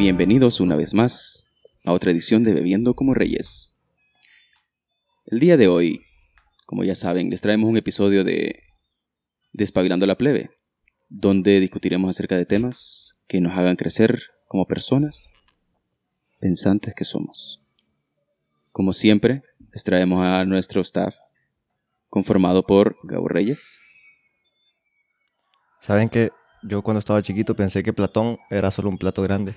Bienvenidos una vez más a otra edición de Bebiendo como Reyes. El día de hoy, como ya saben, les traemos un episodio de Despabilando la plebe, donde discutiremos acerca de temas que nos hagan crecer como personas pensantes que somos. Como siempre, les traemos a nuestro staff conformado por Gabo Reyes, Saben que yo cuando estaba chiquito pensé que Platón era solo un plato grande.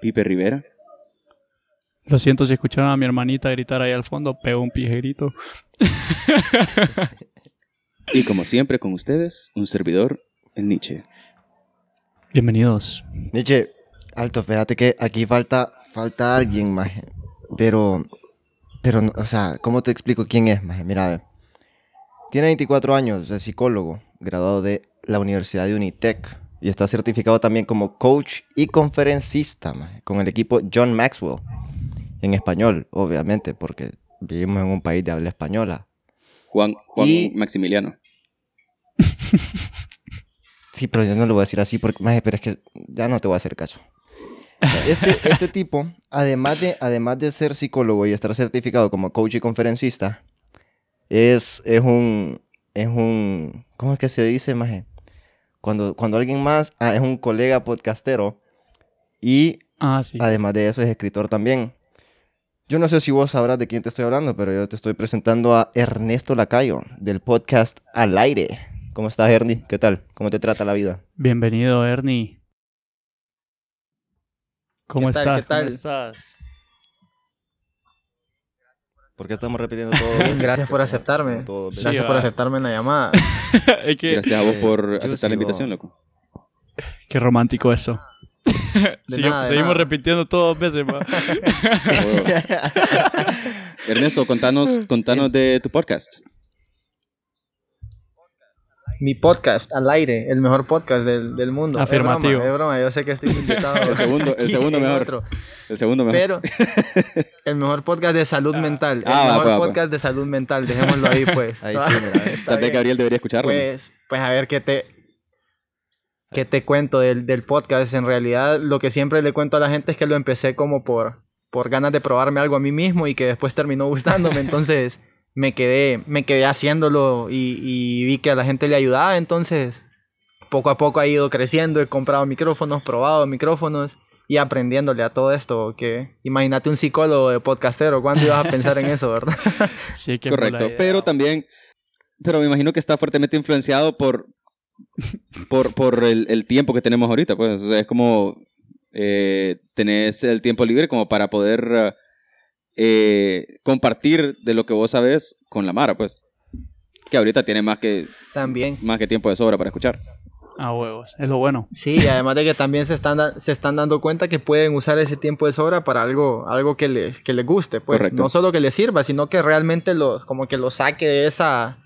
Pipe Rivera, Lo siento si escucharon a mi hermanita gritar ahí al fondo, pegó un pijerito. y como siempre con ustedes, un servidor, el Nietzsche. Bienvenidos. Nietzsche, alto, espérate que aquí falta, falta alguien, maje. Pero, pero, o sea, ¿cómo te explico quién es, maje? Mira, a ver. Tiene 24 años, es psicólogo, graduado de la Universidad de Unitec. Y está certificado también como coach y conferencista, maje, con el equipo John Maxwell. En español, obviamente, porque vivimos en un país de habla española. Juan, Juan Y- Maximiliano. Sí, pero yo no lo voy a decir así porque, maje, pero es que ya no te voy a hacer caso. Este, este tipo, además de, además de ser psicólogo y estar certificado como coach y conferencista, es, es un, es un, ¿cómo es que se dice, maje? Cuando, cuando alguien más, ah, es un colega podcastero y Ah, sí. además de eso es escritor también. Yo no sé si vos sabrás de quién te estoy hablando, pero yo te estoy presentando a Ernesto Lacayo del podcast Al Aire. ¿Cómo estás, Ernie? ¿Qué tal? ¿Cómo te trata la vida? Bienvenido, Ernie. ¿Cómo ¿Qué tal, qué tal? ¿Cómo estás? ¿Por qué estamos repitiendo todo? Gracias por aceptarme. Todo, Sí, Gracias por aceptarme en la llamada. es que, Gracias a vos por aceptar la sigo- invitación, loco. qué romántico eso. Nada, seguimos nada. repitiendo todo dos veces. Ernesto, contanos, contanos de tu podcast. Mi podcast al aire, el mejor podcast del, del mundo. Es Afirmativo. broma, Es broma, yo sé que estoy invitado. El segundo- el segundo mejor. otro, El segundo mejor. Pero el mejor podcast de salud mental. El Ah, va, mejor va, va. podcast de salud mental. Dejémoslo ahí, pues. Ahí sí, mira, Tal vez. Gabriel debería escucharlo. Pues, pues a ver qué te, qué te cuento del, del podcast. En realidad, lo que siempre le cuento a la gente es que lo empecé como por, por ganas de probarme algo a mí mismo y que después terminó gustándome. Entonces me quedé, me quedé haciéndolo y, y vi que a la gente le ayudaba. Entonces, poco a poco ha ido creciendo. He comprado micrófonos, probado micrófonos. Y aprendiéndole a todo esto, que imagínate un psicólogo de podcastero, ¿cuándo ibas a pensar en eso, verdad? Sí, qué mala Correcto. idea. Pero también, pero me imagino que está fuertemente influenciado por, por, por el, el tiempo que tenemos ahorita. Pues, o sea, es como eh, tenés el tiempo libre como para poder eh, compartir de lo que vos sabes con la Mara, pues. Que ahorita tiene más que, También. más que tiempo de sobra para escuchar. A huevos. Es lo bueno. Sí, y además de que también se están, se están dando cuenta que pueden usar ese tiempo de sobra para algo, algo que les, que les guste, pues. Correcto. No solo que les sirva, sino que realmente lo, como que lo saque de esa,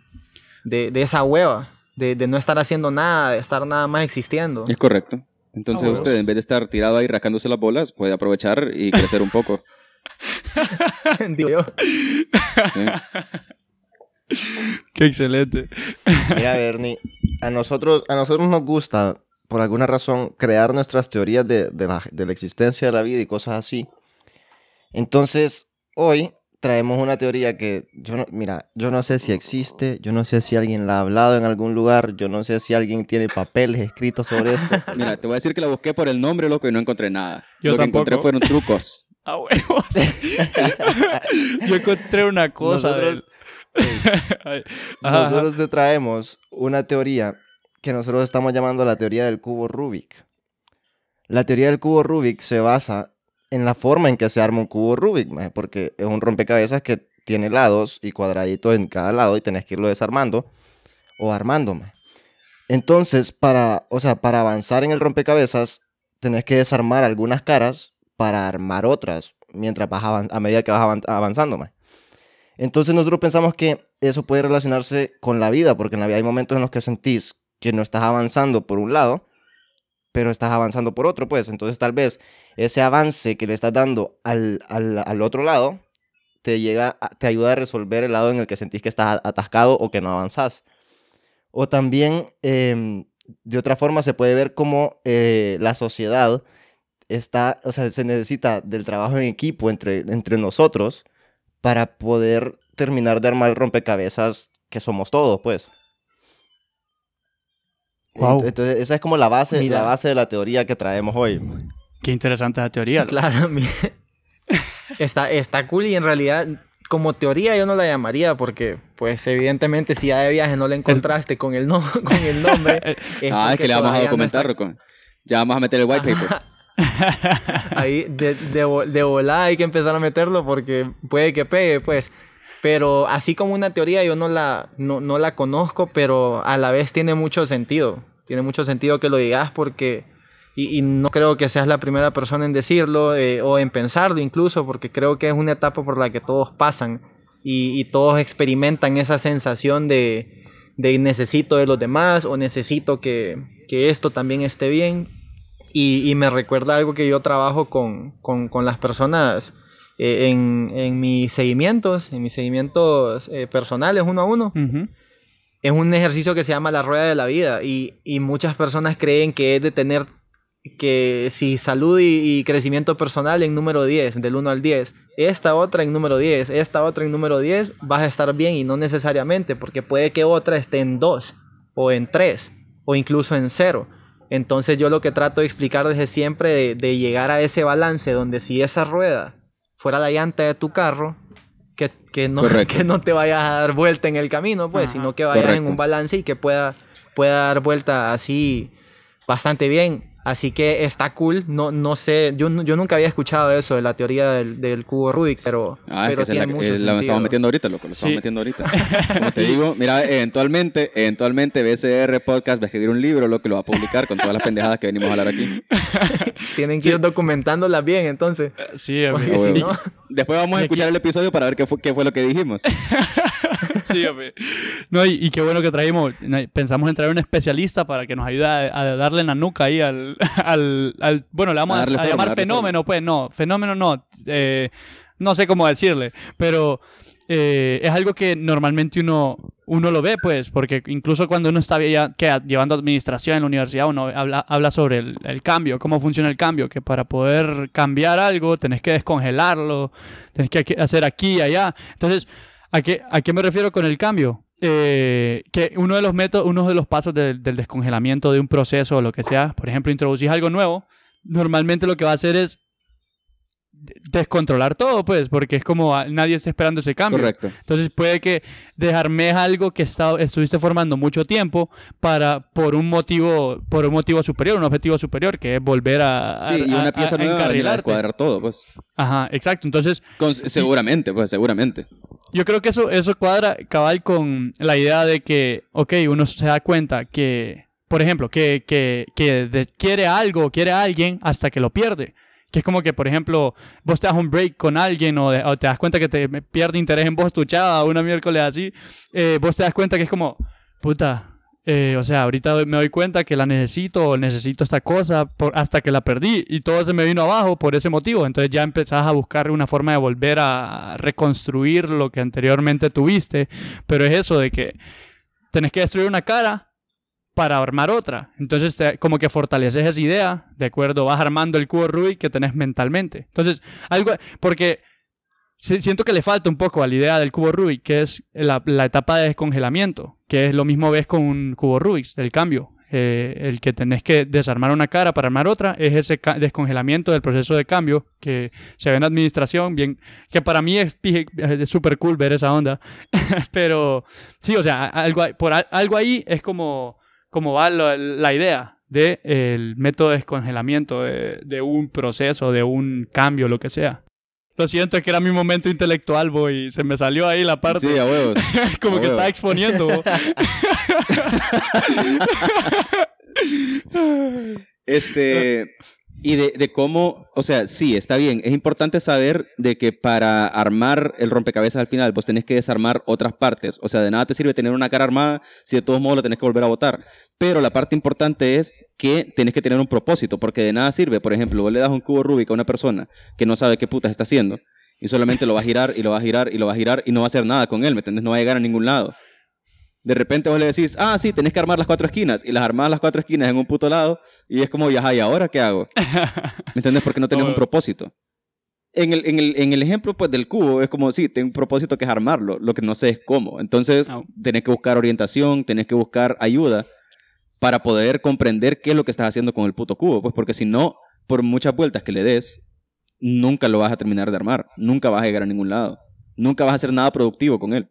de, de esa hueva, de, de no estar haciendo nada, de estar nada más existiendo. Es correcto. Entonces Ah, usted, en vez de estar tirado ahí rascándose las bolas, puede aprovechar y crecer un poco. Digo yo. ¿eh? Qué excelente. Mira, Bernie, a nosotros, a nosotros nos gusta, por alguna razón, crear nuestras teorías de, de la, de la existencia de la vida y cosas así. Entonces, hoy traemos una teoría que, yo no, mira, yo no sé si existe, yo no sé si alguien la ha hablado en algún lugar, yo no sé si alguien tiene papeles escritos sobre esto. Mira, te voy a decir que la busqué por el nombre, loco, y no encontré nada. Yo Lo que tampoco. encontré fueron trucos. A huevos. Yo encontré una cosa. Nosotros-. Nosotros te traemos una teoría que nosotros estamos llamando la teoría del cubo Rubik. La teoría del cubo Rubik se basa en la forma en que se arma un cubo Rubik, maje, porque es un rompecabezas que tiene lados y cuadraditos en cada lado y tenés que irlo desarmando o armando. maje. Entonces, para, o sea, para avanzar en el rompecabezas, tenés que desarmar algunas caras para armar otras mientras vas avan- a medida que vas avan- avanzando. maje. Entonces nosotros pensamos que eso puede relacionarse con la vida, porque en la vida hay momentos en los que sentís que no estás avanzando por un lado, pero estás avanzando por otro, pues. Entonces tal vez ese avance que le estás dando al, al- al otro lado te, llega, te ayuda a resolver el lado en el que sentís que estás atascado o que no avanzás. O también em, de otra forma se puede ver cómo eh, la sociedad está, o sea, se necesita del trabajo en equipo entre, entre nosotros para poder terminar de armar el rompecabezas que somos todos, pues. Wow. Ent- Entonces, esa es como la base, Mira. la base de la teoría que traemos hoy. Qué interesante esa teoría. Claro, está, está cool y en realidad como teoría yo no la llamaría porque pues evidentemente si ya de viaje no le encontraste con el, no, con el nombre. es Ah, es que le vamos a no documentar, está- Rocco. Ya vamos a meter el white paper. Ahí de, de, de volada hay que empezar a meterlo porque puede que pegue, pues. Pero así como una teoría yo no la, no, no la conozco, pero a la vez tiene mucho sentido. Tiene mucho sentido que lo digas porque... Y, y no creo que seas la primera persona en decirlo eh, o en pensarlo incluso, porque creo que es una etapa por la que todos pasan y, y todos experimentan esa sensación de, de necesito de los demás o necesito que, que esto también esté bien. Y, y me recuerda algo que yo trabajo con, con, con las personas eh, en, en mis seguimientos, en mis seguimientos eh, personales uno a uno. Es un ejercicio que se llama la rueda de la vida y, y muchas personas creen que es de tener que si salud y, y crecimiento personal en número 10, del 1 al 10, esta otra en número 10, esta otra en número 10, vas a estar bien y no necesariamente, porque puede que otra esté en 2 o en 3 o incluso en 0. Entonces yo lo que trato de explicar desde siempre de, de llegar a ese balance donde si esa rueda fuera la llanta de tu carro, que, que, no, que no te vayas a dar vuelta en el camino, pues, Ajá. sino que vayas en un balance y que pueda, pueda dar vuelta así bastante bien. Así que está cool. No, no sé, yo, yo nunca había escuchado eso de la teoría del, del cubo Rubik, pero, Ah, es pero que es tiene la, mucho eh, la sentido. estamos metiendo ahorita, loco. Lo estamos Sí. metiendo ahorita. Como te digo, mira, eventualmente, eventualmente BCR Podcast va a escribir un libro, lo que lo va a publicar con todas las pendejadas que venimos a hablar aquí. Tienen que ir documentándolas bien, entonces. Sí, Porque amigo. si no- Después vamos a escuchar el episodio para ver qué fue, qué fue lo que dijimos. Sí, hombre. No, y, y qué bueno que traímos. Pensamos en traer un especialista para que nos ayude a, a darle en la nuca ahí al, al, al- Bueno, le vamos A llamar fenómeno, pues no. Fenómeno no. eh, no sé cómo decirle. Pero eh, es algo que normalmente uno, uno lo ve, pues, porque incluso cuando uno está ya, que, llevando administración en la universidad, uno habla, habla sobre el, el cambio, cómo funciona el cambio, que para poder cambiar algo tenés que descongelarlo, tenés que hacer aquí y allá. Entonces, ¿a qué, a qué me refiero con el cambio? Eh, que uno de los métodos, uno de los pasos del- del descongelamiento de un proceso o lo que sea, por ejemplo, introducís algo nuevo, normalmente lo que va a hacer es descontrolar todo, pues, porque es como nadie está esperando ese cambio. Correcto. Entonces puede que desarmes algo que está, estuviste formando mucho tiempo para por un motivo por un motivo superior, un objetivo superior, que es volver a, a- Sí, y a- una a- pieza a nueva a descuadrar todo, pues. Ajá, exacto. Entonces Con- seguramente, pues, seguramente. Yo creo que eso, eso cuadra cabal con la idea de que, ok, uno se da cuenta que, por ejemplo, que, que, que quiere algo, quiere a alguien hasta que lo pierde. Que es como que, por ejemplo, vos te das un break con alguien o, de- o te das cuenta que te pierde interés en vos tu chava una miércoles así, eh, vos te das cuenta que es como, puta, eh, o sea, ahorita me doy cuenta que la necesito o necesito esta cosa hasta que la perdí y todo se me vino abajo por ese motivo. Entonces ya empezás a buscar una forma de volver a reconstruir lo que anteriormente tuviste. Pero es eso de que tenés que destruir una cara para armar otra. Entonces como que fortaleces esa idea, de acuerdo, vas armando el cubo Rubik que tenés mentalmente. Entonces, algo, porque si- siento que le falta un poco a la idea del cubo Rubik, que es la etapa de descongelamiento, que es lo mismo ves con un cubo Rubik, el cambio. Eh, el que tenés que desarmar una cara para armar otra es ese descongelamiento del proceso de cambio que se ve en administración, bien, que para mí es es súper cool ver esa onda. Pero sí, o sea, algo, por algo ahí es como, como va la idea del método de descongelamiento de, de un proceso, de un cambio, lo que sea. Lo siento, es que era mi momento intelectual, boy, y se me salió ahí la parte. Sí, a huevos. como a que huevo. está exponiendo. bo. Este. Y de, de cómo, o sea, sí, está bien. Es importante saber de que para armar el rompecabezas al final, vos tenés que desarmar otras partes. O sea, de nada te sirve tener una cara armada si de todos modos la tenés que volver a botar. Pero la parte importante es que tenés que tener un propósito, porque de nada sirve. Por ejemplo, vos le das un cubo Rubik a una persona que no sabe qué putas está haciendo y solamente lo va a girar y lo va a girar y lo va a girar y no va a hacer nada con él, ¿me? No va a llegar a ningún lado. De repente vos le decís, ah, sí, tenés que armar las cuatro esquinas. Y las armás las cuatro esquinas en un puto lado. Y es como, ya, ¿y ahora qué hago? ¿Me entiendes? Porque no tenés un propósito. En el, en, el, en el ejemplo pues, del cubo, es como, sí, tengo un propósito que es armarlo. Lo que no sé es cómo. Entonces, Ah. tenés que buscar orientación, tenés que buscar ayuda para poder comprender qué es lo que estás haciendo con el puto cubo. Pues porque si no, por muchas vueltas que le des, nunca lo vas a terminar de armar. Nunca vas a llegar a ningún lado. Nunca vas a hacer nada productivo con él.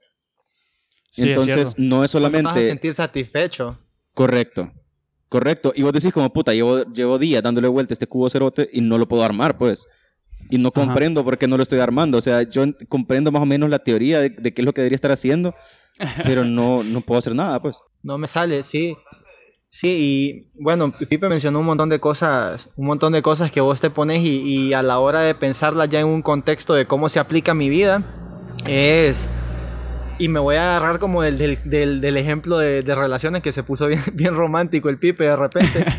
Sí, es Entonces, cierto. no es No te vas a solamente... sentir satisfecho. Correcto. Correcto. Y vos decís como, puta, llevo, llevo días dándole vuelta a este cubo cerote y no lo puedo armar, pues. Y no Ajá. comprendo por qué no lo estoy armando. O sea, yo en- comprendo más o menos la teoría de, de qué es lo que debería estar haciendo, pero no, no puedo hacer nada, pues. No me sale, sí. Sí, y bueno, Pipe mencionó un montón de cosas, un montón de cosas que vos te pones y, y a la hora de pensarlas ya en un contexto de cómo se aplica a mi vida, es... Y me voy a agarrar como del, del, del- del ejemplo de, de relaciones que se puso bien, bien romántico el Pipe de repente.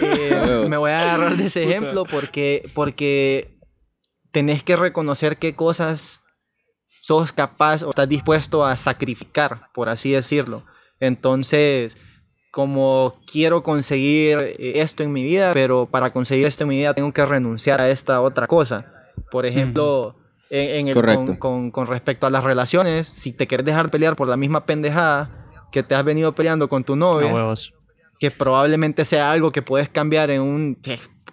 Eh, me voy a agarrar de ese Puta. ejemplo porque, porque tenés que reconocer qué cosas sos capaz o estás dispuesto a sacrificar, por así decirlo. Entonces, como quiero conseguir eh, esto en mi vida, pero para conseguir esto en mi vida tengo que renunciar a esta otra cosa. Por ejemplo, en, en el- con, con- con respecto a las relaciones, si te quieres dejar pelear por la misma pendejada que te has venido peleando con tu novia, huevos. que probablemente sea algo que puedes cambiar en un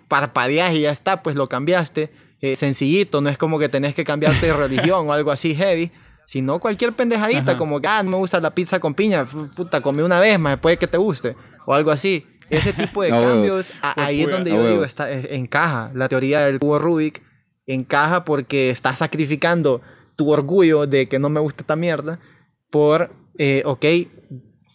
parpadeaje y ya está, pues lo cambiaste. Eh, sencillito, no es como que tenés que cambiarte de religión o algo así heavy, sino cualquier pendejadita, Ajá. como que, ah, no me gusta la pizza con piña, puta, comí una vez, más puede que te guste, o algo así. Ese tipo de cambios, a- ahí es donde yo digo, está, eh, encaja. La teoría del cubo Rubik encaja porque estás sacrificando tu orgullo de que no me gusta esta mierda por, eh, ok,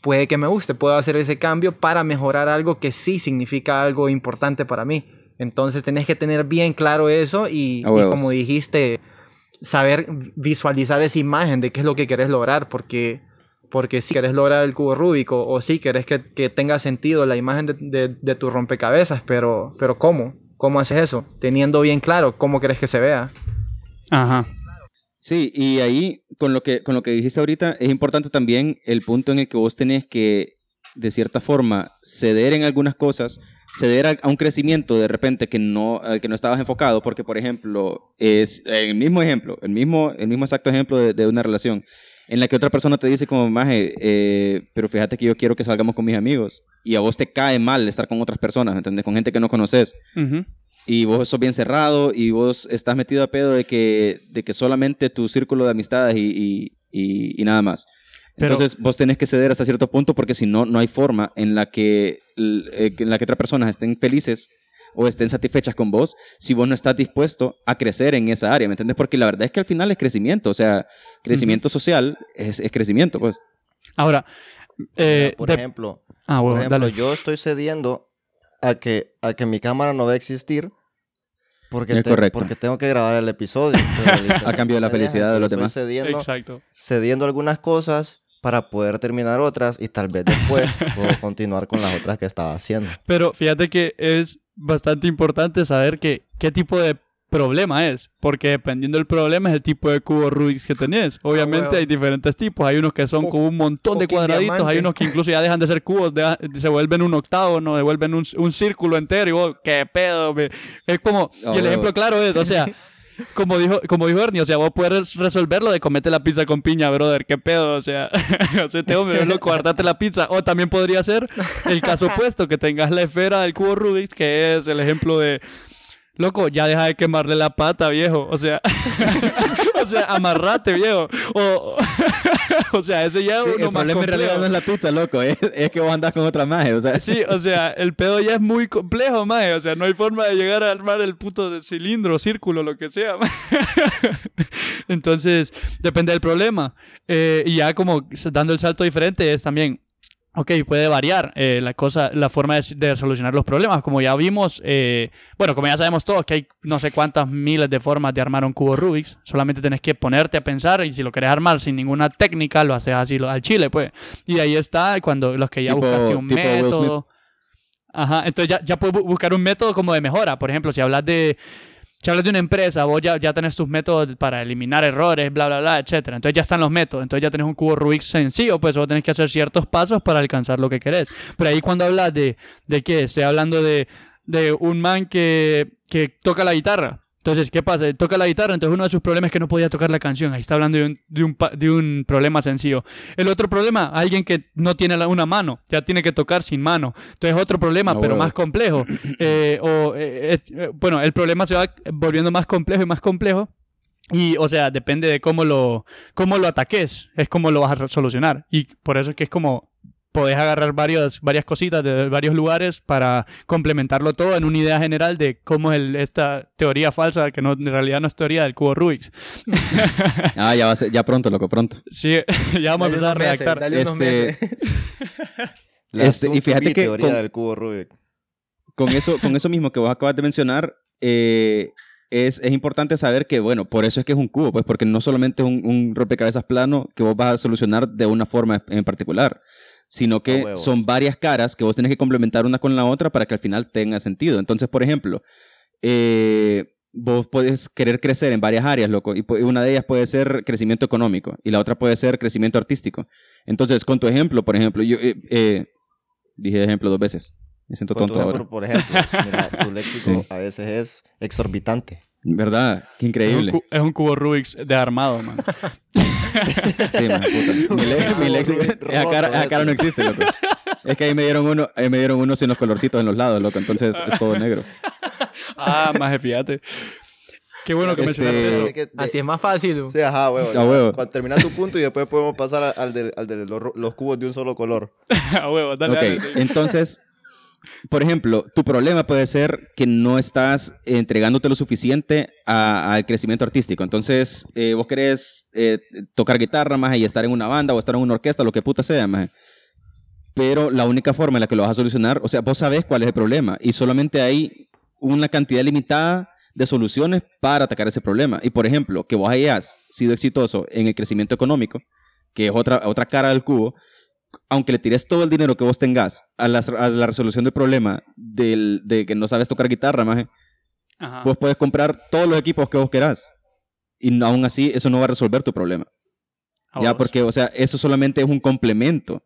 puede que me guste, puedo hacer ese cambio para mejorar algo que sí significa algo importante para mí. Entonces tenés que tener bien claro eso y, como dijiste, saber visualizar esa imagen de qué es lo que querés lograr, porque, porque si querés lograr el cubo Rubik o, sí querés que, que tenga sentido la imagen de, de- de tu rompecabezas, pero, pero ¿cómo? ¿Cómo haces eso? Teniendo bien claro cómo querés que se vea. Ajá. Sí, y ahí, con lo, que, con lo que dijiste ahorita, es importante también el punto en el que vos tenés que, de cierta forma, ceder en algunas cosas, ceder a, a un crecimiento de repente que no, al que no estabas enfocado, porque, por ejemplo, es el mismo ejemplo, el mismo, el mismo exacto ejemplo de, de una relación, en la que otra persona te dice como, maje, eh, pero fíjate que yo quiero que salgamos con mis amigos, y a vos te cae mal estar con otras personas, ¿me entiendes? Con gente que no conoces y vos sos bien cerrado y vos estás metido a pedo de que, de que solamente tu círculo de amistades y, y, y- y nada más. Pero- Entonces vos tenés que ceder hasta cierto punto porque si no, no hay forma en la que, eh, en la que otras personas estén felices o estén satisfechas con vos si vos no estás dispuesto a crecer en esa área, ¿me entiendes? Porque la verdad es que al final es crecimiento, o sea, crecimiento social es, es crecimiento, pues. Ahora, eh, por de- ejemplo, ah, por huevo, ejemplo, dale. yo estoy cediendo a que, a que mi cámara no va a existir porque, Es te- correcto. porque tengo que grabar el episodio. A cambio de la felicidad de los demás. estoy Cediendo, Exacto. cediendo algunas cosas para poder terminar otras y tal vez después puedo continuar con las otras que estaba haciendo. Pero fíjate que es bastante importante saber que, qué tipo de problema es, porque dependiendo del problema es el tipo de cubo Rubik que tenés. Obviamente huevo. hay diferentes tipos, hay unos que son Fo- con un montón de cuadraditos, hay diamante. unos que incluso ya dejan de ser cubos, deja- se vuelven un octágono, devuelven un, un círculo entero y vos, qué pedo, me-". es como, Ah, y el ejemplo claro es, o sea, como dijo, como dijo Ernie, o sea, vos puedes resolverlo de comete la pizza con piña, brother, qué pedo, o sea, o sea, este hombre es loco, guardate la pizza. O también podría ser el caso opuesto, que tengas la esfera del cubo Rubik, que es el ejemplo de, loco, ya deja de quemarle la pata, viejo, o sea, o sea, amarrate, viejo, o, o sea, ese ya es uno el más problema en realidad complejo. no es la pizza, loco, es, es que vos andás con otra magia, o sea. Sí, o sea, el pedo ya es muy complejo, maje. O sea, no hay forma de llegar a armar el puto cilindro, círculo, lo que sea. maje. Entonces, depende del problema. Eh, y ya como dando el salto diferente es también, ok, puede variar eh, la cosa, la forma de, de solucionar los problemas. Como ya vimos, eh, bueno, como ya sabemos todos que hay no sé cuántas miles de formas de armar un cubo Rubik's. Solamente tenés que ponerte a pensar y si lo querés armar sin ninguna técnica, lo haces así lo- al chile, pues. Y ahí está, cuando los que ya Tipo- buscaste un método. Ajá, entonces ya, ya puedes bu- buscar un método como de mejora. Por ejemplo, si hablas de, si hablas de una empresa, vos ya, ya tenés tus métodos para eliminar errores, bla, bla, bla, etcétera. Entonces ya están los métodos. Entonces ya tenés un cubo Rubik sencillo, pues vos tenés que hacer ciertos pasos para alcanzar lo que querés. Pero ahí cuando hablas de, ¿de qué? Estoy hablando de, de un man que, que toca la guitarra. Entonces, ¿qué pasa? Él toca la guitarra, entonces uno de sus problemas es que no podía tocar la canción. Ahí está hablando de un, de un, de un problema sencillo. El otro problema, alguien que no tiene la- una mano, ya tiene que tocar sin mano. Entonces, otro problema, No pero huevos. más complejo. Eh, o, eh, eh, bueno, el problema se va volviendo más complejo y más complejo. Y, o sea, depende de cómo lo, cómo lo ataques, es cómo lo vas a solucionar. Y por eso es que es como podés agarrar varios, varias cositas de varios lugares para complementarlo todo en una idea general de cómo es el- esta teoría falsa, que no, en realidad no es teoría del cubo Rubik. Ah, ya va a ser, ya pronto, loco, pronto. Sí, ya vamos a Dale empezar a unos meses, redactar. dale unos Este, meses. Este, y fíjate que teoría con- del cubo Rubik. con eso, con eso mismo que vos acabas de mencionar, eh, es, es importante saber que, bueno, por eso es que es un cubo, pues porque no solamente es un, un rompecabezas plano que vos vas a solucionar de una forma en particular, sino que son varias caras que vos tenés que complementar una con la otra para que al final tenga sentido. Entonces, por ejemplo, eh, vos puedes querer crecer en varias áreas, loco, y una de ellas puede ser crecimiento económico y la otra puede ser crecimiento artístico. Entonces, con tu ejemplo, por ejemplo, yo eh, eh, dije ejemplo dos veces. Me siento tonto ahora. ejemplo, por ejemplo, mira, tu léxico Sí. a veces es exorbitante. ¿Verdad? Qué Es un, increíble. cu- es un cubo Rubik de armado, man. Sí, man, puta. Mi, le- mi léxico, esa cara, esa cara no existe, loco. Es que ahí me dieron uno, ahí me dieron uno sin los colorcitos en los lados, loco. Entonces es todo negro. Ah, más fíjate. Qué bueno que Este- mencionaste eso. Es que de- Así es más fácil. Sí, ajá, huevo. A huevo. Cuando termina tu punto y después podemos pasar a- al de, al de los, cubos de un solo color. A huevo, dale, Ok, dale, dale. entonces, por ejemplo, tu problema puede ser que no estás entregándote lo suficiente al crecimiento artístico. Entonces, eh, vos querés eh, tocar guitarra más y estar en una banda o estar en una orquesta, lo que puta sea, más. Pero la única forma en la que lo vas a solucionar, o sea, vos sabés cuál es el problema y solamente hay una cantidad limitada de soluciones para atacar ese problema. Y por ejemplo, que vos hayas sido exitoso en el crecimiento económico, que es otra, otra cara del cubo, aunque le tires todo el dinero que vos tengas a la, a la resolución del problema del, de que no sabes tocar guitarra, maje, Ajá. vos puedes comprar todos los equipos que vos querás. Y aún así, eso no va a resolver tu problema. A Ya, vos. porque, o sea, eso solamente es un complemento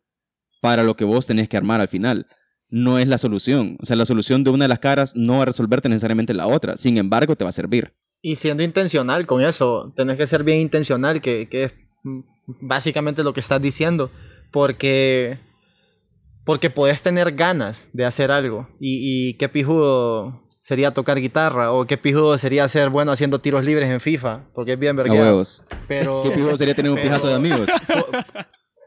para lo que vos tenés que armar al final. No es la solución. O sea, la solución de una de las caras no va a resolverte necesariamente la otra. Sin embargo, te va a servir. Y siendo intencional con eso, tenés que ser bien intencional, que, que es básicamente lo que estás diciendo. Porque, porque podés tener ganas de hacer algo. Y, y qué pijudo sería tocar guitarra, o qué pijudo sería ser bueno haciendo tiros libres en FIFA, porque es bien A vergueado. huevos. Pero ¿Qué pijudo sería tener un pijazo de amigos?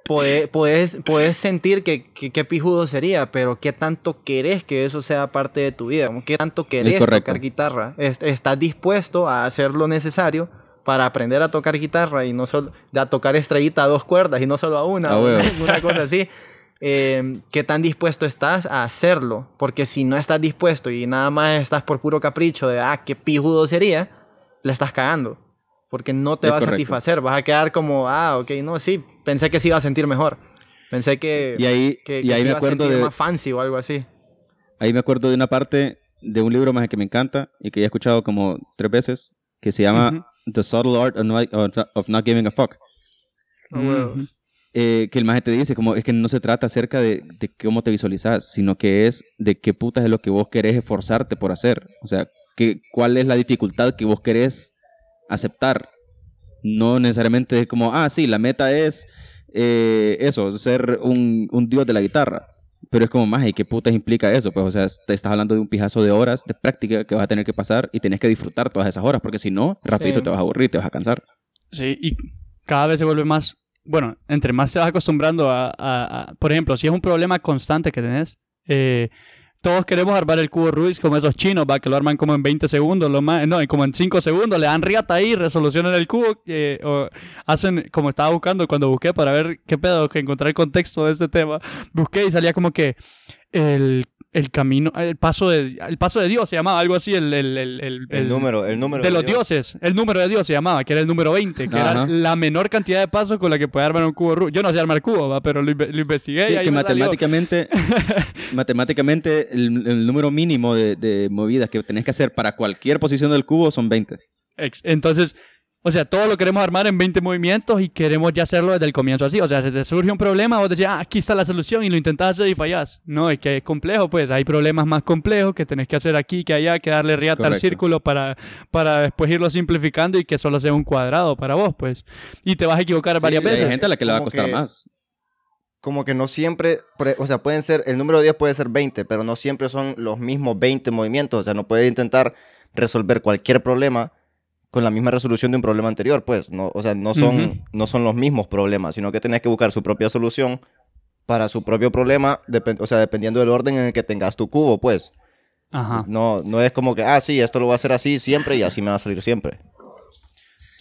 Podés, podés, podés sentir que, que qué pijudo sería, pero qué tanto querés que eso sea parte de tu vida, qué tanto querés tocar guitarra, Es- estás dispuesto a hacer lo necesario para aprender a tocar guitarra y no solo a tocar estrellita a dos cuerdas y no solo a una, A huevos. una cosa así. Eh, qué tan dispuesto estás a hacerlo, porque si no estás dispuesto y nada más estás por puro capricho de ah, qué pijudo sería, le estás cagando. Porque no te Es va a satisfacer, vas a quedar como, ah, ok, no, sí, pensé que se iba a sentir mejor. Pensé que, Y ahí, que, y que ahí se me iba a acuerdo sentir de, más fancy o algo así. ahí me acuerdo de una parte de un libro más que me encanta y que ya he escuchado como tres veces, que se llama. The Subtle Art of Not, of Not Giving a Fuck. Ujú. huevos. eh, que el maje te dice, como es que no se trata acerca de, de cómo te visualizas, sino que es de qué putas es lo que vos querés esforzarte por hacer. O sea, que, cuál es la dificultad que vos querés aceptar. No necesariamente es como, ah, sí, la meta es eh, eso, ser un, un dios de la guitarra. Pero es como, más, ¿y qué putas implica eso? Pues, o sea, te estás hablando de un pijazo de horas de práctica que vas a tener que pasar y tenés que disfrutar todas esas horas, porque si no, rapidito Sí. te vas a aburrir, te vas a cansar. Sí, y cada vez se vuelve más, bueno, entre más te vas acostumbrando a, a- a- por ejemplo, si es un problema constante que tenés, eh, todos queremos armar el cubo Rubik como esos chinos, va, que lo arman como en 20 segundos, lo más, no, como en 5 segundos, le dan riata ahí, resolucionan el cubo, o hacen, como estaba buscando cuando busqué el camino, el paso de, el paso de Dios se llamaba, algo así, el, el, el, el- El, número, el número de los Dios. dioses, el número de Dios se llamaba, que era el número 20, que era la menor cantidad de pasos con la que puede armar un cubo Rubik. Yo no sé armar cubo, ¿va? pero lo, inve- lo investigué Sí, y ahí que me salió. matemáticamente, matemáticamente el, el número mínimo de, de movidas que tenés que hacer para cualquier posición del cubo son 20. Ex- Entonces, o sea, todo lo queremos armar en 20 movimientos y queremos ya hacerlo desde el comienzo así. O sea, si te surge un problema, vos decís, ah, aquí está la solución y lo intentás hacer y fallás. No, es que es complejo, pues. Hay problemas más complejos que tenés que hacer aquí, que allá, que darle riata al Correcto. círculo para, para después irlo simplificando y que solo sea un cuadrado para vos, pues. Y te vas a equivocar varias veces. Hay gente a la que le va a Como costar que- más. Como que no siempre, pre- o sea, pueden ser, el número 10 puede ser 20, pero no siempre son los mismos 20 movimientos. O sea, no puedes intentar resolver cualquier problema con la misma resolución de un problema anterior, pues. No, o sea, no son, no son los mismos problemas, sino que tenés que buscar su propia solución para su propio problema, o sea, dependiendo del orden en el que tengas tu cubo, pues. Ajá. Pues No, no es como que, ah, sí, esto lo voy a hacer así siempre y así me va a salir siempre.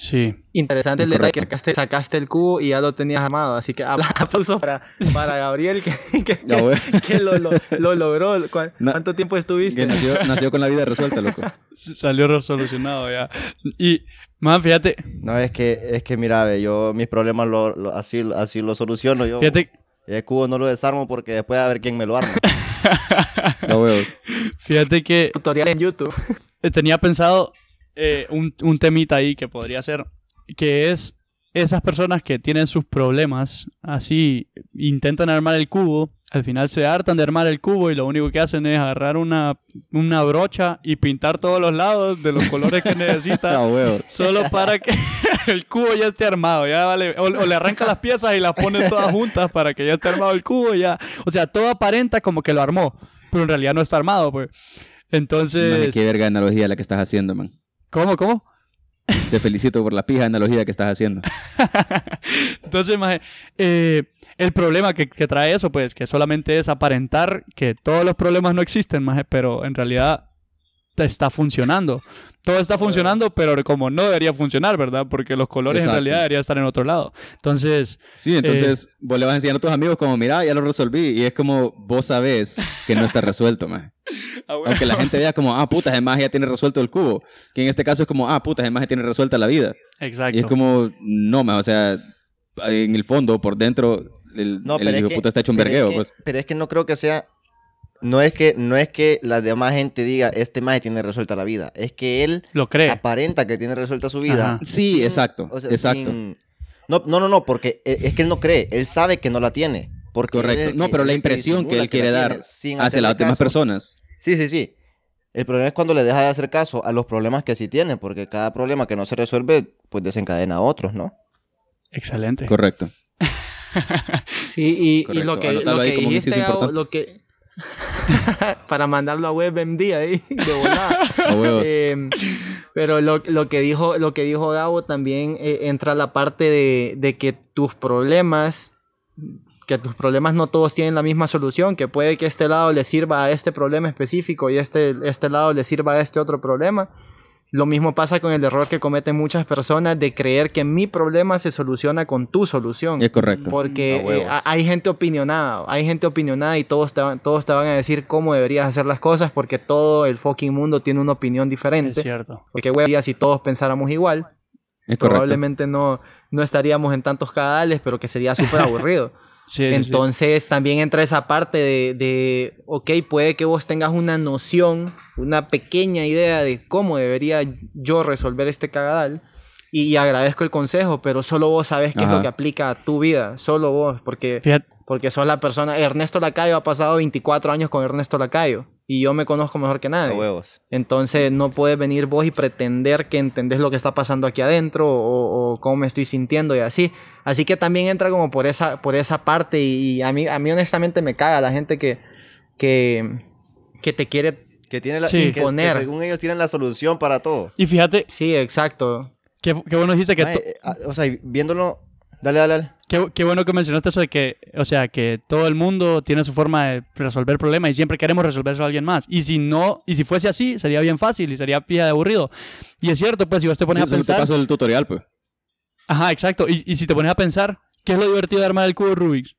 Sí. Interesante el detalle que sacaste, sacaste el cubo y ya lo tenías armado. Así que apla- aplausos para, para Gabriel que, que, que lo, lo- lo logró. ¿Cuán- Na- ¿Cuánto tiempo estuviste? Que nació, nació con la vida resuelta, loco. Salió resolucionado ya. Y, man, fíjate, No, es que, es que mira, ve, yo mis problemas lo, lo- así, así lo soluciono yo. fíjate, El cubo no lo desarmo porque después a ver quién me lo arma. Los huevos. fíjate que Tutorial en YouTube. tenía pensado eh, un, un temita ahí que podría ser, que es esas personas que tienen sus problemas, así intentan armar el cubo, al final se hartan de armar el cubo y lo único que hacen es agarrar una, una brocha y pintar todos los lados de los colores que necesitan. Huevos. Solo para que el cubo ya esté armado, ya vale. O, o le arranca las piezas y las pone todas juntas para que ya esté armado el cubo, ya. O sea, todo aparenta como que lo armó, pero en realidad no está armado, pues. Entonces, qué verga analogía la que estás haciendo, man. ¿Cómo, cómo? Te felicito por la pija analogía que estás haciendo. Entonces, maje, eh, el problema que, que trae eso, pues, que solamente es aparentar que todos los problemas no existen, maje, pero en realidad te está funcionando. Todo está funcionando, pero como no debería funcionar, ¿verdad? Porque los colores Exacto. en realidad deberían estar en otro lado. Entonces, Sí, entonces vos le vas enseñando a tus amigos como, mira, ya lo resolví. Y es como, vos sabés que no está resuelto, man. Aunque la gente vea como, ah, puta, además ya tiene resuelto el cubo. Que en este caso es como, ah, puta, además ya tiene resuelta la vida. Exacto. Y es como, no, man, o sea, en el fondo, por dentro, el, No, el pero hijo es de que, puta está hecho un es vergueo, que- pues. Pero es que no creo que sea... No es que, no es que la demás gente diga, este maje tiene resuelta la vida. Es que él Lo cree. aparenta que tiene resuelta su vida. Ajá. Sí, exacto, o sea, exacto. sin- No, no, no, no, porque e- es que él no cree. Él sabe que no la tiene. Porque Correcto. No, que- pero la impresión que él quiere la dar hacia las demás personas. Sí, sí, sí. El problema es cuando le deja de hacer caso a los problemas que sí tiene, porque cada problema que no se resuelve, pues desencadena a otros, ¿no? Excelente. Correcto. Sí, y, lo que, Anótalo dijiste, lo que... para mandarlo a WebMD ahí, de volada. Eh, pero lo, lo que dijo, lo que dijo Gabo también eh, entra la parte de, de que tus problemas, que tus problemas no todos tienen la misma solución, que puede que este lado le sirva a este problema específico y este, este lado le sirva a este otro problema. Lo mismo pasa con el error que cometen muchas personas de creer que mi problema se soluciona con tu solución. Es correcto. Porque eh, ha- hay gente opinionada, hay gente opinionada y todos te, van, todos te van a decir cómo deberías hacer las cosas porque todo el fucking mundo tiene una opinión Es diferente. cierto. Porque, güey, si todos pensáramos igual, Es probablemente no, no estaríamos en tantos cadales, pero que sería súper aburrido. Sí, sí, sí. Entonces también entra esa parte de, de, ok, puede que vos tengas una noción, una pequeña idea de cómo debería yo resolver este cagadal. Y, y agradezco el consejo, pero solo vos sabes qué es Ajá. lo que aplica a tu vida. Solo vos, porque, Fíjate, porque sos la persona. Ernesto Lacayo ha pasado 24 años con Ernesto Lacayo. Y yo me conozco mejor que A nadie. huevos. Entonces no puedes venir vos y pretender que entendés lo que está pasando aquí adentro o, o cómo me estoy sintiendo y así. Así que también entra como por esa, por esa parte y, a, mí, a mí honestamente me caga la gente que, que, que te quiere... Que tiene la, Sí. que- que Imponer. según ellos tienen la solución para todo. y fíjate, Sí, exacto. qué, qué bueno dijiste que... To- eh, o sea, viéndolo... Dale, dale, dale. Qué, qué bueno que mencionaste eso de que, o sea, que todo el mundo tiene su forma de resolver problemas y siempre queremos resolverlo a alguien más. Y si no, y si fuese así, sería bien fácil y sería pija de aburrido. Y es cierto, pues, si vos te pones Sí, a eso pensar. paso el tutorial, pues. Ajá, exacto. Y, y si te pones a pensar, ¿qué es lo divertido de armar el cubo Rubik?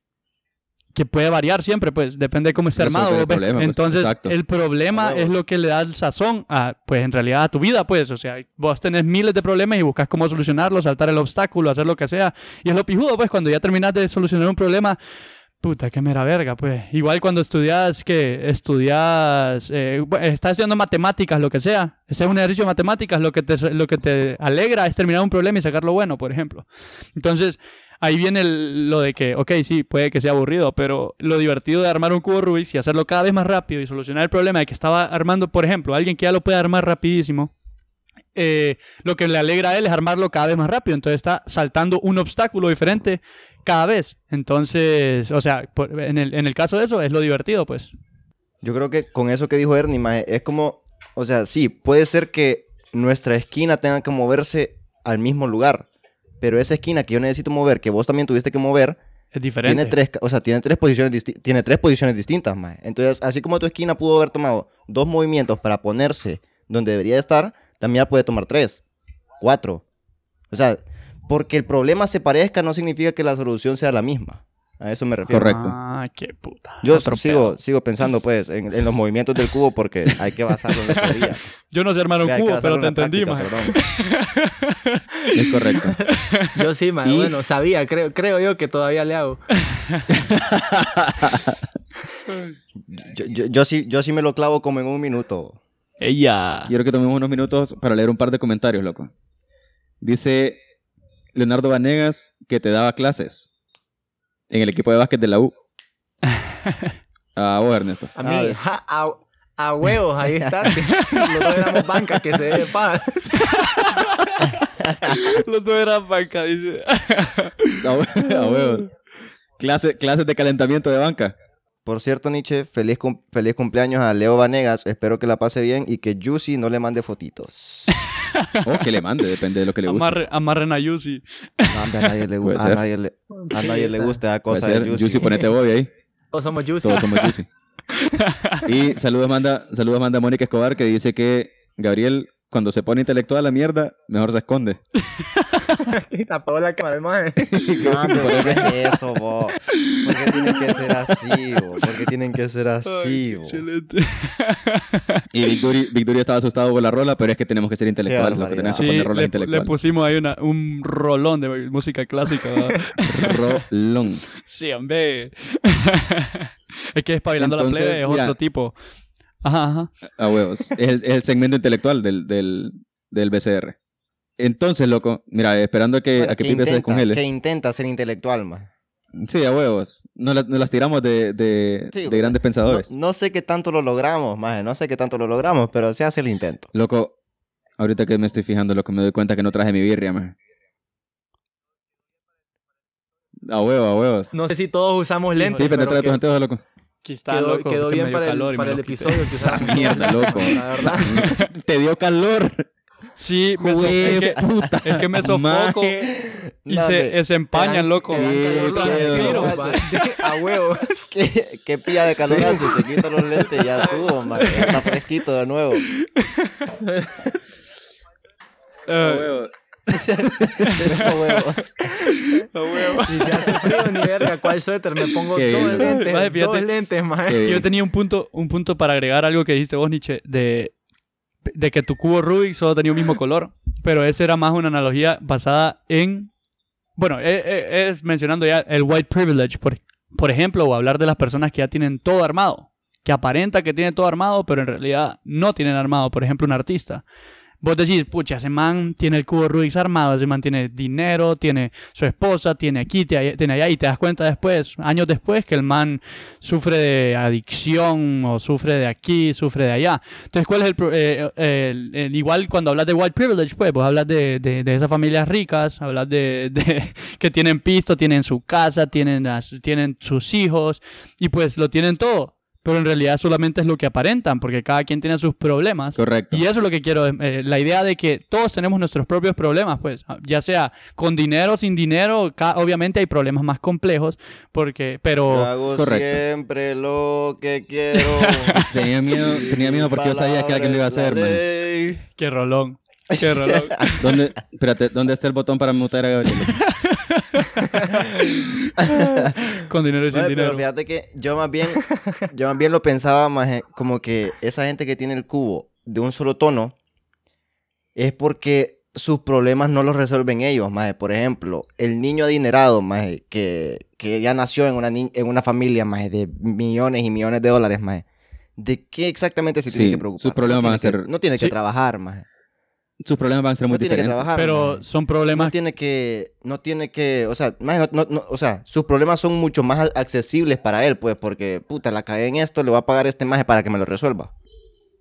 Que puede variar siempre, pues depende de cómo esté armado. el ¿ves? problema, pues, Entonces, exacto. el problema es lo que le da el sazón a, pues en realidad a tu vida, pues. O sea, vos tenés miles de problemas y buscas cómo solucionarlos, saltar el obstáculo, hacer lo que sea. Y es lo pijudo, pues, cuando ya terminas de solucionar un problema. Puta, qué mera verga, pues. Igual cuando estudias, que estudias, eh, estás estudiando matemáticas, lo que sea. Ese es un ejercicio de matemáticas, lo que, te, lo que te alegra es terminar un problema y sacarlo bueno, por ejemplo. Entonces, ahí viene el- lo de que, ok, sí, puede que sea aburrido, pero lo divertido de armar un cubo Rubik y hacerlo cada vez más rápido y solucionar el problema de que estaba armando, por ejemplo, alguien que ya lo puede armar rapidísimo. eh, lo que le alegra a él es armarlo cada vez más rápido. Entonces está saltando un obstáculo diferente cada vez. Entonces, o sea, en, el, caso de eso es lo divertido, pues. Yo creo que con eso que dijo Ernie, es como, o sea, sí, puede ser que nuestra esquina tenga que moverse al mismo lugar, pero esa esquina que yo necesito mover, que vos también tuviste que mover, Es diferente. tiene tres, o sea, tiene tres posiciones, tiene tres posiciones distintas. Entonces, así como tu esquina pudo haber tomado dos movimientos para ponerse donde debería estar, la mía puede tomar tres, cuatro. O sea, porque el problema se parezca no significa que la solución sea la misma. A eso me refiero. Correcto. Ah, qué puta. Yo sigo, sigo pensando, pues, en, en los movimientos del cubo porque hay que basarlo en la teoría. Yo no sé armar un cubo, pero te entendí, práctica, perdón. Es correcto. Yo sí, man. Y- Bueno, sabía, creo, creo yo que todavía le hago. Yo, yo- yo sí, yo sí me lo clavo como en un minuto. Ella. Quiero que tomemos unos minutos para leer un par de comentarios, loco. Dice Leonardo Vanegas que te daba clases en el equipo de básquet de la U. A vos, Ernesto. A mí, Ah, ja, a, a huevos, ahí está. Los dos éramos bancas que se dé pa. Los dos eran banca, dice. A hue- a huevos. Clase- clases de calentamiento de banca. Por cierto, Nietzsche, feliz, cum- feliz cumpleaños a Leo Vanegas. Espero que la pase bien y que Juicy no le mande fotitos. O que le mande, depende de lo que le guste. Amarre, amarren a Yusi. No, a nadie le, a nadie le, a nadie le gusta la cosa de. Juicy. Juicy, ponete Bobby ahí. Todos somos juicy. Todos somos Juicy. Y saludos manda, saludos manda Mónica Escobar que dice que Gabriel, cuando se pone intelectual a la mierda, mejor se esconde. Y tapó la cámara, maje. No, ¿por qué es eso, bo? ¿Por qué tienen que ser así, bo? ¿Por qué tienen que ser así, bo? Excelente. Y Victoria, Victoria estaba asustado por la rola, pero es que tenemos que ser intelectuales, lo que tenemos Sí, que poner rolas le, le intelectuales. pusimos ahí una, un rolón de música clásica. Rolón. sí, hombre. es que espabilando la Entonces, plebe es mira. otro tipo. Ajá, ajá. A huevos. Es el, segmento intelectual del, del, del BCR. Entonces, loco, mira, esperando a que, Bueno, a que, Pipe se descongele. que intenta ser intelectual, ma. Sí, a huevos. Nos las, nos las tiramos de, de, Sí, de grandes No, pensadores. no sé qué tanto lo logramos, maje. No sé qué tanto lo logramos, pero se hace el intento. Loco, ahorita que me estoy fijando, loco, me doy cuenta que no traje mi birria, man. A huevo, a huevos. No sé si todos usamos lentes. Pipe, te trae que tus anteojos, loco. Está, quedó, loco, quedó que bien para calor el, para el episodio. Esa mierda, loco. Te dio calor. Sí, me so- es, que, puta. es que me sofoco Maje. y se, se empañan, loco. Calor Qué va. A huevos. ¿Qué, qué pilla de calorazo? Se quita los lentes y ya estuvo, maje. Ya está fresquito de nuevo. A Eh, huevos. Pero, huevo. Y si hace frío, ni verga, ¿cuál suéter? Me pongo Qué dos bien, lentes, fíjate. dos bien. Yo tenía un punto, un punto para agregar algo que dijiste vos, Nietzsche, de, de que tu cubo Rubik solo tenía un mismo color. Pero esa era más una analogía basada en. Bueno, e- e- es, mencionando ya el white privilege, por, por ejemplo, o hablar de las personas que ya tienen todo armado. Que aparenta que tienen todo armado, pero en realidad no tienen armado. Por ejemplo, un artista. Vos decís, pucha, ese man tiene el cubo Rubik armado, ese man tiene dinero, tiene su esposa, tiene aquí, tiene allá, y te das cuenta después, años después, que el man sufre de adicción o sufre de aquí, sufre de allá. Entonces, ¿cuál es el, eh, eh, el- el- igual cuando hablas de white privilege, pues, vos hablas de, de, de esas familias ricas, hablas de, de que tienen pisto, tienen su casa, tienen, tienen sus hijos y pues lo tienen todo. Pero en realidad solamente es lo que aparentan, porque cada quien tiene sus problemas. Correcto. Y eso es lo que quiero, eh, la idea de que todos tenemos nuestros propios problemas, pues, ya sea con dinero, sin dinero, ca- obviamente hay problemas más complejos, porque, Yo pero... hago correcto. siempre lo que quiero. Tenía miedo, tenía miedo porque yo sabía que alguien lo iba a hacer, man. Qué rolón, qué rolón. ¿Dónde, espérate, ¿dónde está el botón para mutar a Gabriel? Con dinero y sin dinero. Pero fíjate que yo más bien, yo más bien lo pensaba maje, como que esa gente que tiene el cubo de un solo tono es porque sus problemas no los resuelven ellos, maje. Por ejemplo, el niño adinerado, maje, que, que ya nació en una, ni- en una familia, maje, de millones y millones de dólares, maje. ¿De qué exactamente se Sí, tiene que preocupar? sus problemas no van a tiene que- No tiene que trabajar, maje. Sus problemas van a ser muy No tiene que diferentes. trabajar. Pero son problemas No tiene que, no tiene que, o sea, no- no- no, o sea, sus problemas son mucho más accesibles para él, pues, porque, puta, la cagué en esto, le voy a pagar este maje para que me lo resuelva.